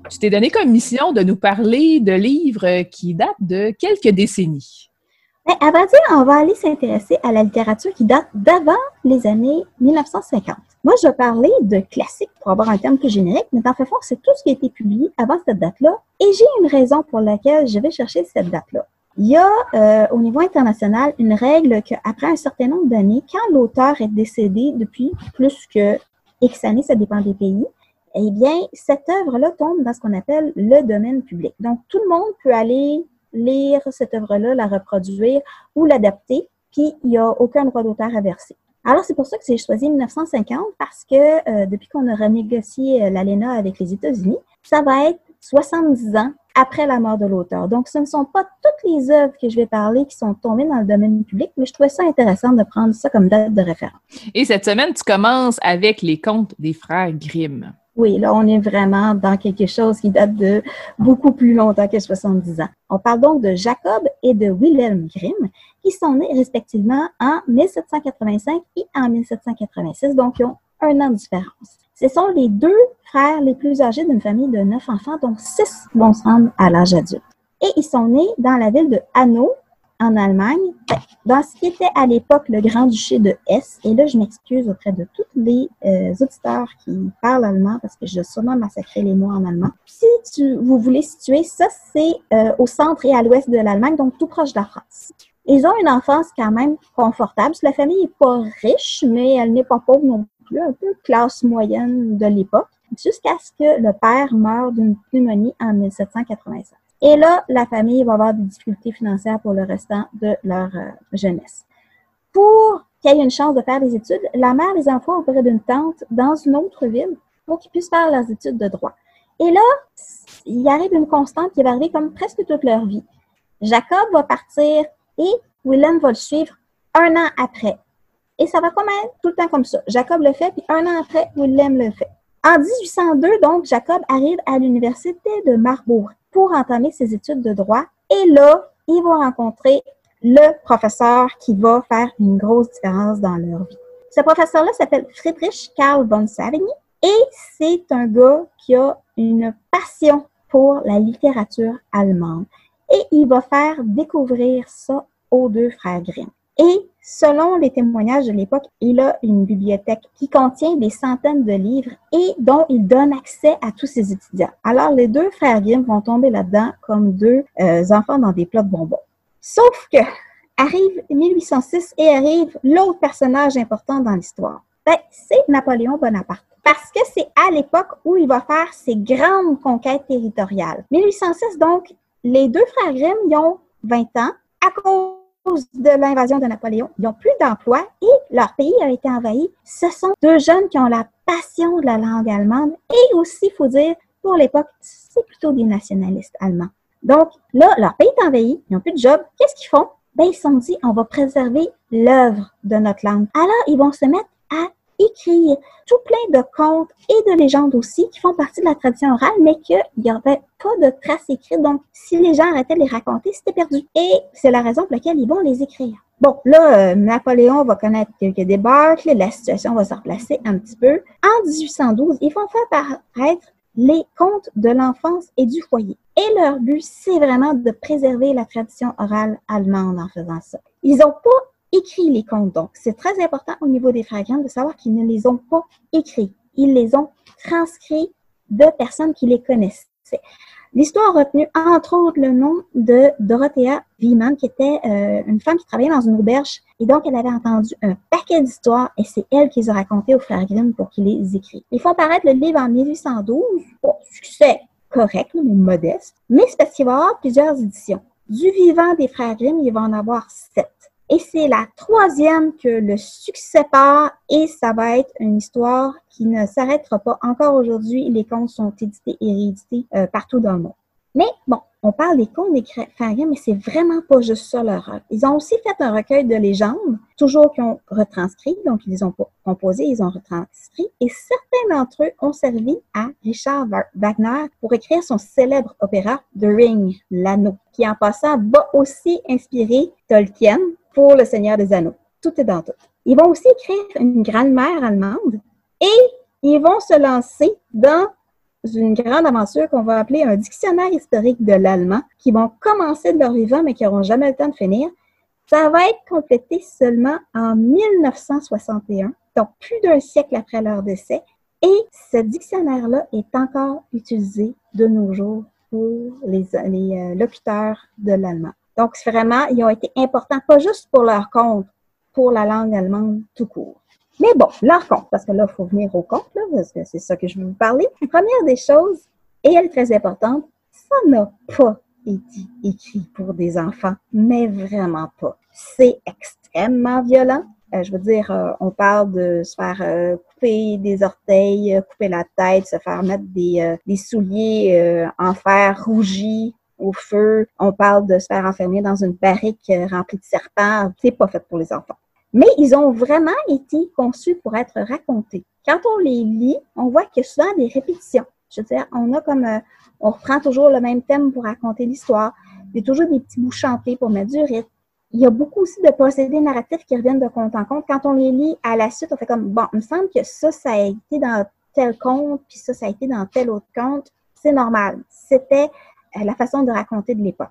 Tu t'es donné comme mission de nous parler de livres qui datent de quelques décennies. Mais ben, à vrai dire, on va aller s'intéresser à la littérature qui date d'avant les années 1950. Moi, je vais parler de classiques pour avoir un terme plus générique, mais dans le fond, c'est tout ce qui a été publié avant cette date-là. Et j'ai une raison pour laquelle je vais chercher cette date-là. Il y a euh, au niveau international une règle qu'après un certain nombre d'années, quand l'auteur est décédé depuis plus que X années, ça dépend des pays, eh bien, cette œuvre-là tombe dans ce qu'on appelle le domaine public. Donc, tout le monde peut aller lire cette œuvre-là, la reproduire ou l'adapter, puis il n'y a aucun droit d'auteur à verser. Alors, c'est pour ça que j'ai choisi 1950 parce que euh, depuis qu'on a renégocié euh, l'ALENA avec les États-Unis, ça va être 70 ans après la mort de l'auteur. Donc, ce ne sont pas toutes les œuvres que je vais parler qui sont tombées dans le domaine public, mais je trouvais ça intéressant de prendre ça comme date de référence. Et cette semaine, tu commences avec les contes des frères Grimm. Oui, là, on est vraiment dans quelque chose qui date de beaucoup plus longtemps que 70 ans. On parle donc de Jacob et de Wilhelm Grimm, qui sont nés respectivement en 1785 et en 1786, donc ils ont un an de différence. Ce sont les deux frères les plus âgés d'une famille de neuf enfants, dont six vont se rendre à l'âge adulte. Et ils sont nés dans la ville de Hanau, en Allemagne, dans ce qui était à l'époque le Grand-Duché de Hesse. Et là, je m'excuse auprès de tous les euh, auditeurs qui parlent allemand parce que je vais sûrement massacrer les mots en allemand. Si vous voulez situer, ça, c'est euh, au centre et à l'ouest de l'Allemagne, donc tout proche de la France. Ils ont une enfance quand même confortable. La famille n'est pas riche, mais elle n'est pas pauvre non un peu classe moyenne de l'époque, jusqu'à ce que le père meure d'une pneumonie en 1787. Et là, la famille va avoir des difficultés financières pour le restant de leur euh, jeunesse. Pour qu'il y ait une chance de faire des études, la mère les envoie auprès d'une tante dans une autre ville pour qu'ils puissent faire leurs études de droit. Et là, il arrive une constante qui va arriver comme presque toute leur vie. Jacob va partir et Willem va le suivre un an après. Et ça va quand même tout le temps comme ça. Jacob le fait, puis un an après, Willem le fait. En 1802, donc, Jacob arrive à l'université de Marbourg pour entamer ses études de droit. Et là, il va rencontrer le professeur qui va faire une grosse différence dans leur vie. Ce professeur-là s'appelle Friedrich Karl von Savigny et c'est un gars qui a une passion pour la littérature allemande. Et il va faire découvrir ça aux deux frères Grimm. Et selon les témoignages de l'époque, il a une bibliothèque qui contient des centaines de livres et dont il donne accès à tous ses étudiants. Alors, les deux frères Grimm vont tomber là-dedans comme deux euh, enfants dans des plats de bonbons. Sauf que arrive 1806 et arrive l'autre personnage important dans l'histoire. Ben, c'est Napoléon Bonaparte. Parce que c'est à l'époque où il va faire ses grandes conquêtes territoriales. 1806, donc, les deux frères Grimm, ils ont 20 ans à cause de l'invasion de Napoléon, ils n'ont plus d'emploi et leur pays a été envahi. Ce sont deux jeunes qui ont la passion de la langue allemande et aussi, il faut dire, pour l'époque, c'est plutôt des nationalistes allemands. Donc là, leur pays est envahi, ils n'ont plus de job. Qu'est-ce qu'ils font? Ben, ils se sont dit, on va préserver l'œuvre de notre langue. Alors, ils vont se mettre à écrire tout plein de contes et de légendes aussi qui font partie de la tradition orale, mais qu'il n'y avait pas de traces écrites. Donc, si les gens arrêtaient de les raconter, c'était perdu. Et c'est la raison pour laquelle ils vont les écrire. Bon, là, euh, Napoléon va connaître quelques débâcles, la situation va se replacer un petit peu. En 1812, ils vont faire paraître les contes de l'enfance et du foyer. Et leur but, c'est vraiment de préserver la tradition orale allemande en faisant ça. Ils n'ont pas écrit les contes. Donc, c'est très important au niveau des frères de savoir qu'ils ne les ont pas écrits. Ils les ont transcrits de personnes qui les connaissaient. L'histoire a retenu entre autres le nom de Dorothea Wiemann, qui était euh, une femme qui travaillait dans une auberge. Et donc, elle avait entendu un paquet d'histoires et c'est elle qui les a racontées aux frères Grimm pour qu'ils les écrivent. Ils font paraître le livre en 1812. Bon, succès correct, mais modeste. Mais c'est parce qu'il va y avoir plusieurs éditions. Du vivant des frères Grimm, il va en avoir sept. Et c'est la troisième que le succès part et ça va être une histoire qui ne s'arrêtera pas. Encore aujourd'hui, les contes sont édités et réédités euh, partout dans le monde. Mais bon, on parle des contes des Grimm, mais c'est vraiment pas juste ça leur œuvre. Ils ont aussi fait un recueil de légendes, toujours qu'ils ont retranscrit, donc ils les ont composés, ils ont retranscrit, et certains d'entre eux ont servi à Richard Wagner pour écrire son célèbre opéra The Ring, l'anneau, qui en passant va aussi inspirer Tolkien, pour le Seigneur des Anneaux. Tout est dans tout. Ils vont aussi écrire une grand-mère allemande et ils vont se lancer dans une grande aventure qu'on va appeler un dictionnaire historique de l'allemand, qui vont commencer de leur vivant, mais qui n'auront jamais le temps de finir. Ça va être complété seulement en 1961, donc plus d'un siècle après leur décès. Et ce dictionnaire-là est encore utilisé de nos jours pour les, les euh, locuteurs de l'allemand. Donc, vraiment, ils ont été importants, pas juste pour leur compte, pour la langue allemande tout court. Mais bon, leur compte, parce que là, il faut venir au compte, là, parce que c'est ça que je veux vous parler. Première des choses, et elle est très importante, ça n'a pas été écrit pour des enfants, mais vraiment pas. C'est extrêmement violent. Euh, je veux dire, euh, on parle de se faire euh, couper des orteils, couper la tête, se faire mettre des, des souliers en fer rougi, au feu, on parle de se faire enfermer dans une barrique euh, remplie de serpents. C'est pas fait pour les enfants. Mais ils ont vraiment été conçus pour être racontés. quand on les lit, on voit qu'il y a souvent des répétitions. Je veux dire, on a comme, euh, on reprend toujours le même thème pour raconter l'histoire. Il y a toujours des petits bouts chantés pour mettre du rythme. Il y a beaucoup aussi de procédés narratifs qui reviennent de compte en compte. Quand on les lit à la suite, on fait comme, bon, il me semble que ça, ça a été dans tel conte, puis ça, ça a été dans tel autre conte. C'est normal. C'était la façon de raconter de l'époque.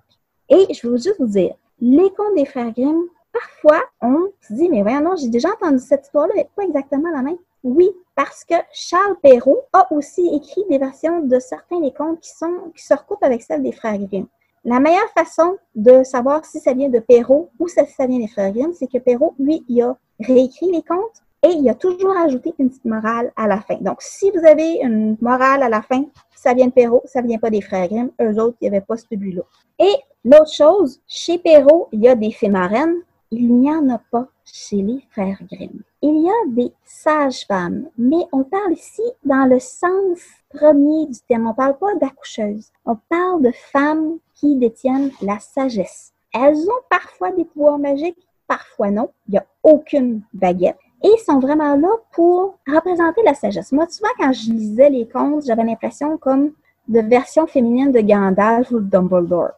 Et je veux juste vous dire, les contes des frères Grimm, parfois, on se dit, mais voyons, non, j'ai déjà entendu cette histoire-là, mais pas exactement la même. Oui, parce que Charles Perrault a aussi écrit des versions de certains des contes qui, sont, qui se recoupent avec celles des frères Grimm. La meilleure façon de savoir si ça vient de Perrault ou si ça vient des frères Grimm, c'est que Perrault, lui, il a réécrit les contes et il a toujours ajouté une petite morale à la fin. Donc, si vous avez une morale à la fin, ça vient de Perrault, ça vient pas des frères Grimm. Eux autres, il n'y avait pas celui-là. Et l'autre chose, chez Perrault, il y a des fées marraines. Il n'y en a pas chez les frères Grimm. Il y a des sages-femmes, mais on parle ici dans le sens premier du terme. On parle pas d'accoucheuses. On parle de femmes qui détiennent la sagesse. Elles ont parfois des pouvoirs magiques, parfois non. Il n'y a aucune baguette et sont vraiment là pour représenter la sagesse. Moi, souvent, quand je lisais les contes, j'avais l'impression comme de version féminine de Gandalf ou de Dumbledore.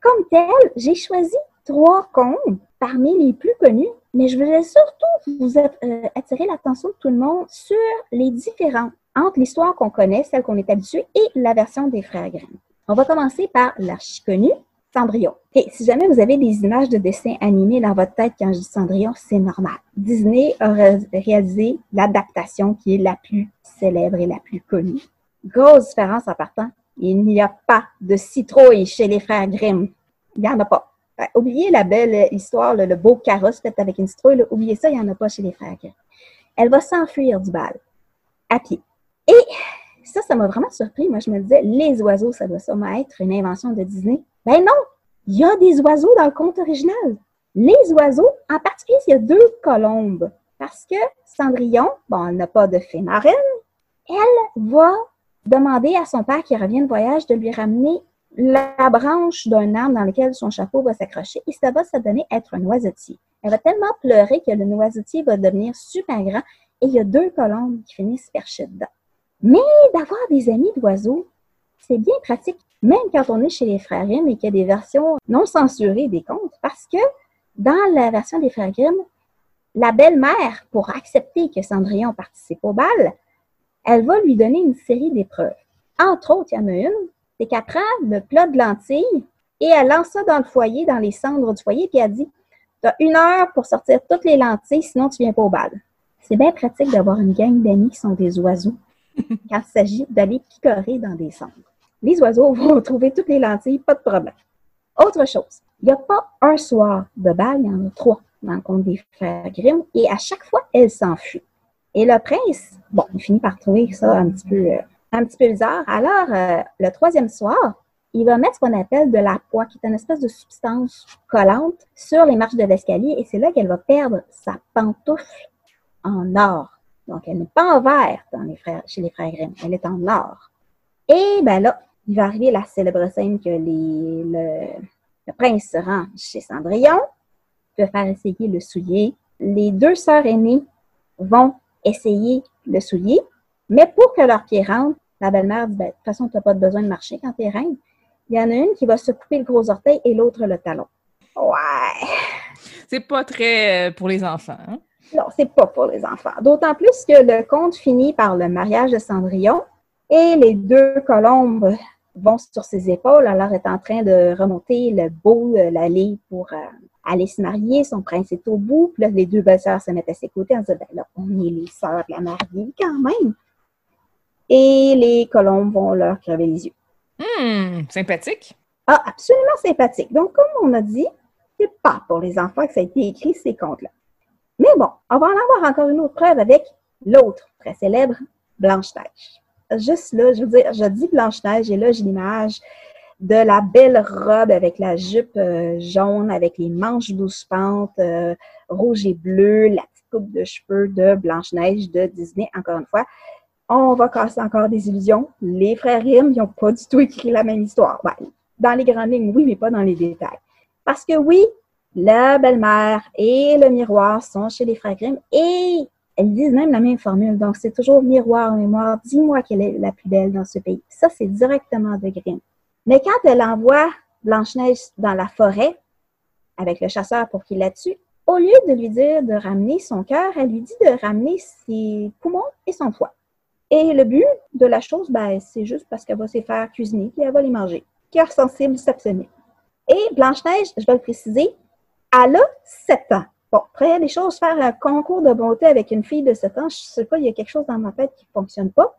Comme tel, j'ai choisi trois contes parmi les plus connus, mais je voulais surtout vous euh, attirer l'attention de tout le monde sur les différences entre l'histoire qu'on connaît, celle qu'on est habitué, et la version des frères Grimm. On va commencer par l'archi-connu, Cendrillon. Si jamais vous avez des images de dessins animés dans votre tête quand je dis Cendrillon, c'est normal. Disney a réalisé l'adaptation qui est la plus célèbre et la plus connue. Grosse différence en partant, il n'y a pas de citrouille chez les frères Grimm. Il n'y en a pas. Ben, oubliez la belle histoire, le, beau carrosse fait avec une citrouille. oubliez ça, il n'y en a pas chez les frères Grimm. Elle va s'enfuir du bal, à pied. Et ça, ça m'a vraiment surpris. Moi, je me disais, les oiseaux, ça doit sûrement être une invention de Disney. Ben non, il y a des oiseaux dans le conte original. Les oiseaux, en particulier, il y a deux colombes. Parce que Cendrillon, bon, elle n'a pas de fée marraine, elle va demander à son père qui revient de voyage de lui ramener la branche d'un arbre dans lequel son chapeau va s'accrocher et ça va se donner être un noisetier. Elle va tellement pleurer que le noisetier va devenir super grand et il y a deux colombes qui finissent perchées dedans. Mais d'avoir des amis d'oiseaux, c'est bien pratique, même quand on est chez les frères Grimm et qu'il y a des versions non censurées des contes, parce que dans la version des frères Grimm, la belle-mère, pour accepter que Cendrillon participe au bal, elle va lui donner une série d'épreuves. Entre autres, il y en a une, c'est qu'elle prend le plat de lentilles et elle lance ça dans le foyer, dans les cendres du foyer, puis elle dit Tu as une heure pour sortir toutes les lentilles, sinon tu viens pas au bal. C'est bien pratique d'avoir une gang d'amis qui sont des oiseaux quand il s'agit d'aller picorer dans des cendres les oiseaux vont trouver toutes les lentilles, pas de problème. Autre chose, il n'y a pas un soir de bal, il y en a trois dans le conte des frères Grimm, et à chaque fois, elle s'enfuit. Et le prince, bon, il finit par trouver ça un petit peu, euh, bizarre. Alors, euh, le troisième soir, il va mettre ce qu'on appelle de la poix, qui est une espèce de substance collante, sur les marches de l'escalier, et c'est là qu'elle va perdre sa pantoufle en or. Donc, elle n'est pas en frères, chez les frères Grimm, elle est en or. Et ben là, il va arriver la célèbre scène que le, prince se rend chez Cendrillon, peut faire essayer le soulier. Les deux sœurs aînées vont essayer le soulier, mais pour que leur pied rentre, la belle-mère dit ben, De toute façon, tu n'as pas besoin de marcher quand tu es reine. Il y en a une qui va se couper le gros orteil et l'autre le talon. Ouais. C'est pas très euh, pour les enfants. Hein? Non, c'est pas pour les enfants. D'autant plus que le conte finit par le mariage de Cendrillon et les deux colombes vont sur ses épaules. Alors, est en train de remonter le beau, euh, l'allée pour euh, aller se marier. Son prince est au bout. Puis là, les deux belles-sœurs se mettent à ses côtés en disant, ben là, on est les sœurs de la mariée quand même. Et les colombes vont leur crever les yeux. Hum, sympathique. Ah, absolument sympathique. Donc, comme on a dit, c'est pas pour les enfants que ça a été écrit, ces contes-là. Mais bon, on va en avoir encore une autre preuve avec l'autre très célèbre, Blanche-Neige juste là, je veux dire, je dis Blanche-Neige et là, j'ai l'image de la belle robe avec la jupe euh, jaune, avec les manches douce euh, rouge et bleu, la petite coupe de cheveux de Blanche-Neige de Disney, encore une fois. On va casser encore des illusions. Les frères Grimm, ils n'ont pas du tout écrit la même histoire. dans les grandes lignes, oui, mais pas dans les détails. Parce que oui, la belle-mère et le miroir sont chez les frères Grimm et elles disent même la même formule. Donc, c'est toujours miroir, mémoire. Dis-moi quelle est la plus belle dans ce pays. Ça, c'est directement de Grimm. Mais quand elle envoie Blanche-Neige dans la forêt avec le chasseur pour qu'il la tue, au lieu de lui dire de ramener son cœur, elle lui dit de ramener ses poumons et son foie. Et le but de la chose, ben, c'est juste parce qu'elle va se faire cuisiner et elle va les manger. Cœur sensible s'abstenir. Et Blanche-Neige, je vais le préciser, elle a 7 ans. Bon, après les choses, faire un concours de bonté avec une fille de 7 ans, je sais pas, il y a quelque chose dans ma tête qui ne fonctionne pas.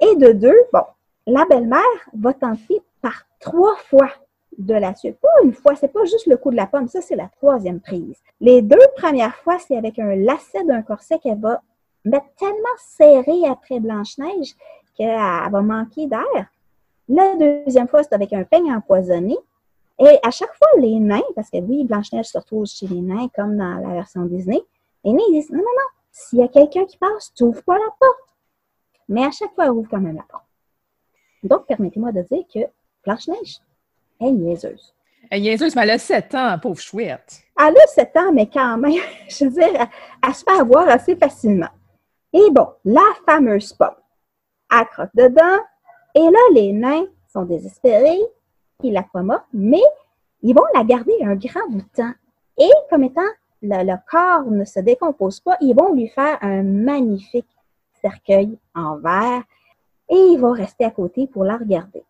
Et de deux, bon, la belle-mère va tenter par trois fois de la tuer. Pas une fois, c'est pas juste le coup de la pomme, ça c'est la troisième prise. Les deux premières fois, c'est avec un lacet d'un corset qu'elle va mettre tellement serré après Blanche-Neige qu'elle va manquer d'air. La deuxième fois, c'est avec un peigne empoisonné. Et à chaque fois, les nains, parce que oui, Blanche-Neige se retrouve chez les nains comme dans la version Disney, les nains disent non, non, non, s'il y a quelqu'un qui passe, tu n'ouvres pas la porte. Mais à chaque fois, elle ouvre quand même la porte. Donc, permettez-moi de dire que Blanche-Neige est niaiseuse. Elle est niaiseuse, mais elle a 7 ans, pauvre chouette. Elle a 7 ans, mais quand même, je veux dire, elle, se fait avoir assez facilement. Et bon, la fameuse pomme. Elle croque dedans, et là, les nains sont désespérés, ils la croient morte, mais ils vont la garder un grand bout de temps. Et comme étant le, corps ne se décompose pas, ils vont lui faire un magnifique cercueil en verre et il va rester à côté pour la regarder.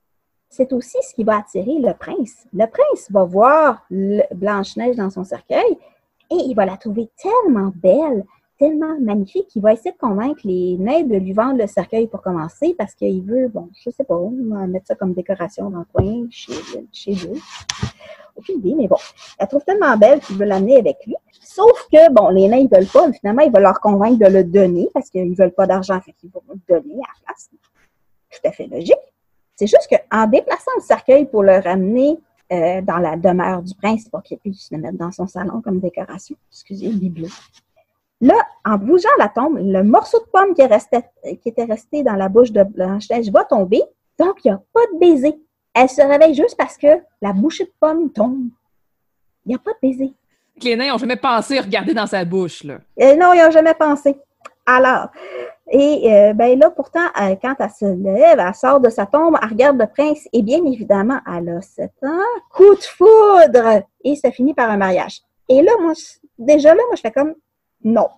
C'est aussi ce qui va attirer le prince. Le prince va voir Blanche-Neige dans son cercueil et il va la trouver tellement belle, tellement magnifique qu'il va essayer de convaincre les nains de lui vendre le cercueil pour commencer parce qu'il veut, bon, je sais pas, mettre ça comme décoration dans le coin chez, chez eux. Aucune idée, mais bon, elle trouve tellement belle qu'il veut l'amener avec lui. Sauf que, bon, les nains, ils veulent pas, mais finalement, il va leur convaincre de le donner parce qu'ils veulent pas d'argent, fait qu'ils vont le donner à la place. Tout à fait logique. C'est juste qu'en déplaçant le cercueil pour le ramener euh, dans la demeure du prince pour qu'il puisse le mettre dans son salon comme décoration, excusez, bibelot, Là, en bougeant la tombe, le morceau de pomme qui, était resté dans la bouche de Blanche-Neige va tomber. Donc, il n'y a pas de baiser. Elle se réveille juste parce que la bouchée de pomme tombe. Il n'y a pas de baiser. Les nains n'ont jamais pensé regarder dans sa bouche. Là. Euh, non, ils n'ont jamais pensé. Alors, et euh, ben là, pourtant, euh, quand elle se lève, elle sort de sa tombe, elle regarde le prince, et bien évidemment, elle a 7 ans, coup de foudre, et ça finit par un mariage. Et là, moi, déjà là, moi, je fais comme, non.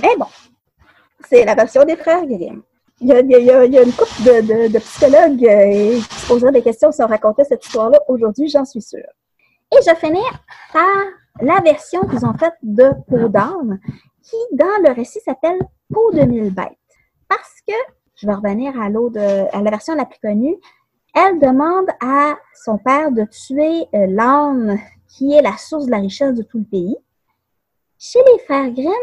Mais bon, c'est la version des frères Grimm. Il y a, une couple de, psychologues euh, qui se poseraient des questions si on racontait cette histoire-là aujourd'hui, j'en suis sûre. Et je finis par la version qu'ils ont faite de Peau d'âme, qui, dans le récit, s'appelle Peau de mille bêtes. Parce que, je vais revenir à, à la version la plus connue, elle demande à son père de tuer euh, l'âne qui est la source de la richesse de tout le pays. Chez les frères Grimm,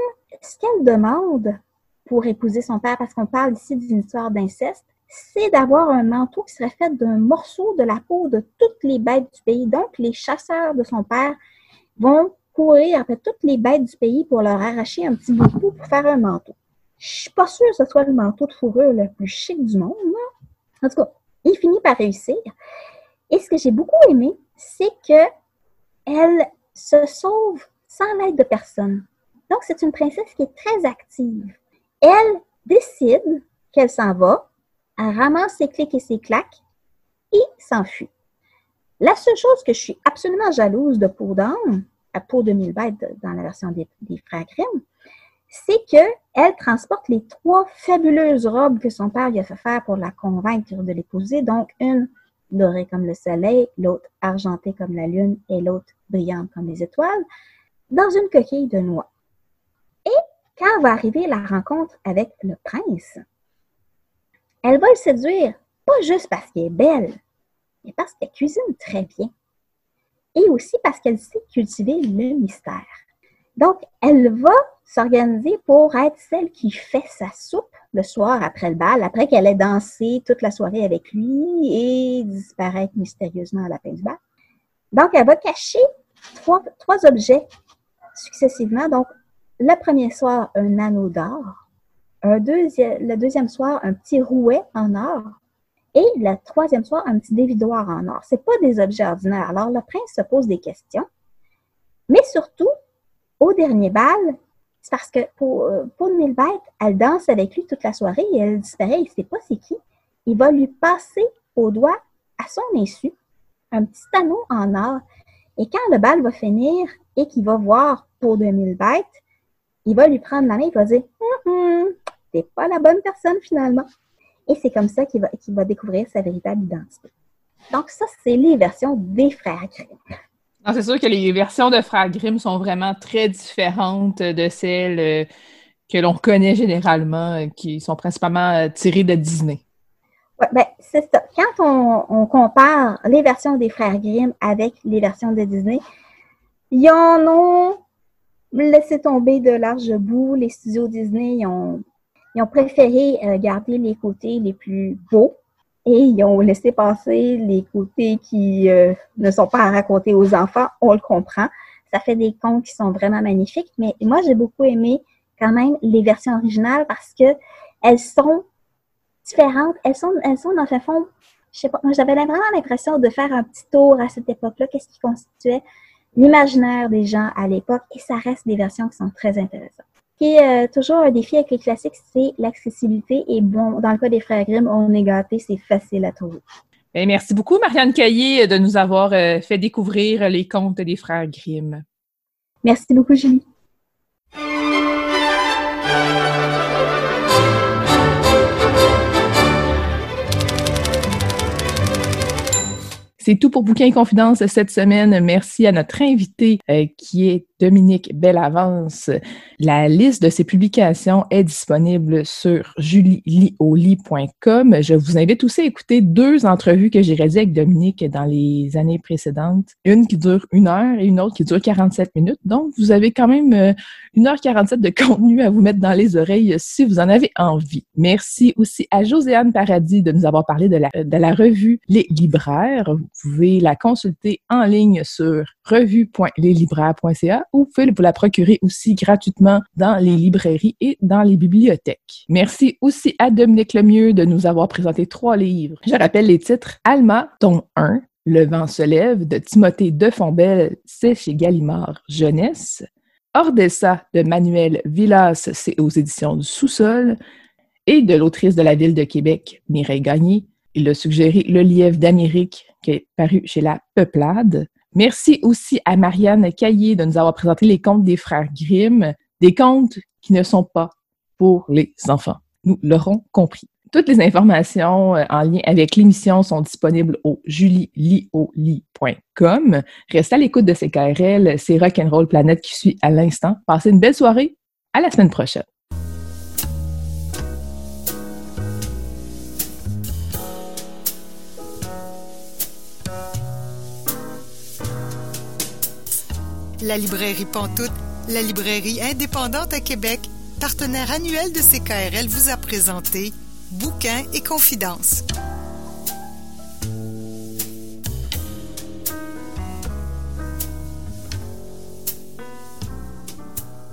ce qu'elle demande pour épouser son père, parce qu'on parle ici d'une histoire d'inceste, c'est d'avoir un manteau qui serait fait d'un morceau de la peau de toutes les bêtes du pays. Donc, les chasseurs de son père vont courir après toutes les bêtes du pays pour leur arracher un petit bout de peau pour faire un manteau. Je suis pas sûre que ce soit le manteau de fourrure le plus chic du monde. En tout cas, il finit par réussir. Et ce que j'ai beaucoup aimé, c'est que elle se sauve sans l'aide de personne. Donc, c'est une princesse qui est très active. Elle décide qu'elle s'en va, elle ramasse ses clics et ses claques et s'enfuit. La seule chose que je suis absolument jalouse de Peau d'âme, à Peau de mille bêtes dans la version des, frères Grimm, c'est qu'elle transporte les trois fabuleuses robes que son père lui a fait faire pour la convaincre de l'épouser. Donc, une dorée comme le soleil, l'autre argentée comme la lune et l'autre brillante comme les étoiles dans une coquille de noix. Et quand va arriver la rencontre avec le prince, elle va le séduire, pas juste parce qu'elle est belle, mais parce qu'elle cuisine très bien. Et aussi parce qu'elle sait cultiver le mystère. Donc, elle va s'organiser pour être celle qui fait sa soupe le soir après le bal, après qu'elle ait dansé toute la soirée avec lui et disparaître mystérieusement à la fin du bal. Donc, elle va cacher trois, trois objets successivement. Donc, le premier soir, un anneau d'or. Le deuxième soir, un petit rouet en or. Et le troisième soir, un petit dévidoir en or. Ce pas des objets ordinaires. Alors, le prince se pose des questions. Mais surtout, au dernier bal, c'est parce que pour, euh, pour une bête, elle danse avec lui toute la soirée et elle disparaît, il ne sait pas c'est qui. Il va lui passer au doigt, à son insu, un petit anneau en or. Et quand le bal va finir et qu'il va voir pour 2000 bêtes, il va lui prendre la main et il va dire hum, hum, T'es pas la bonne personne finalement. Et c'est comme ça qu'il va, qu'il va découvrir sa véritable identité. Donc, ça, c'est les versions des frères Grimm. c'est sûr que les versions de frères Grimm sont vraiment très différentes de celles euh, que l'on connaît généralement, euh, qui sont principalement euh, tirées de Disney. Oui, ben, c'est ça. Quand on, compare les versions des frères Grimm avec les versions de Disney, ils en ont laissé tomber de large bout. Les studios Disney, ont, ils ont préféré garder les côtés les plus beaux et ils ont laissé passer les côtés qui euh, ne sont pas à raconter aux enfants. On le comprend. Ça fait des contes qui sont vraiment magnifiques. Mais moi, j'ai beaucoup aimé quand même les versions originales parce que elles sont différentes. Elles sont, elles sont dans le fond, je sais pas, j'avais vraiment l'impression de faire un petit tour à cette époque-là, qu'est-ce qui constituait l'imaginaire des gens à l'époque, et ça reste des versions qui sont très intéressantes qui est euh, toujours un défi avec les classiques, c'est l'accessibilité. Et bon, dans le cas des frères Grimm, on est gâté, c'est facile à trouver. Ben, merci beaucoup, Marianne Caillé, de nous avoir euh, fait découvrir les contes des frères Grimm. Merci beaucoup, Julie. C'est tout pour Bouquin Confidence cette semaine. Merci à notre invité euh, qui est Dominique Bellavance. La liste de ses publications est disponible sur julielioli.com. Je vous invite aussi à écouter deux entrevues que j'ai réalisées avec Dominique dans les années précédentes. Une qui dure une heure et une autre qui dure 47 minutes. Donc, vous avez quand même euh, une heure 47 de contenu à vous mettre dans les oreilles si vous en avez envie. Merci aussi à Joséanne Paradis de nous avoir parlé la, de la revue Les Libraires. Vous pouvez la consulter en ligne sur revue.leslibraires.ca ou vous pouvez vous la procurer aussi gratuitement dans les librairies et dans les bibliothèques. Merci aussi à Dominique Lemieux de nous avoir présenté trois livres. Je rappelle les titres Alma, tome 1, Le vent se lève de Timothée Defonbelle, c'est chez Gallimard Jeunesse. Ordessa de Manuel Villas, c'est aux éditions du Sous-sol. Et de l'autrice de la ville de Québec, Mireille Gagné. Il a suggéré Le lièvre d'Amérique, qui est paru chez La Peuplade. Merci aussi à Marianne Caillé de nous avoir présenté les contes des frères Grimm, des contes qui ne sont pas pour les enfants. Nous l'aurons compris. Toutes les informations euh, en lien avec l'émission sont disponibles au julielioli.com. Restez à l'écoute de ces KRL, c'est Rock'n'Roll Planète qui suit à l'instant. Passez une belle soirée. À la semaine prochaine. La librairie Pantoute, la librairie indépendante à Québec, partenaire annuel de CKRL, vous a présenté Bouquins et Confidences.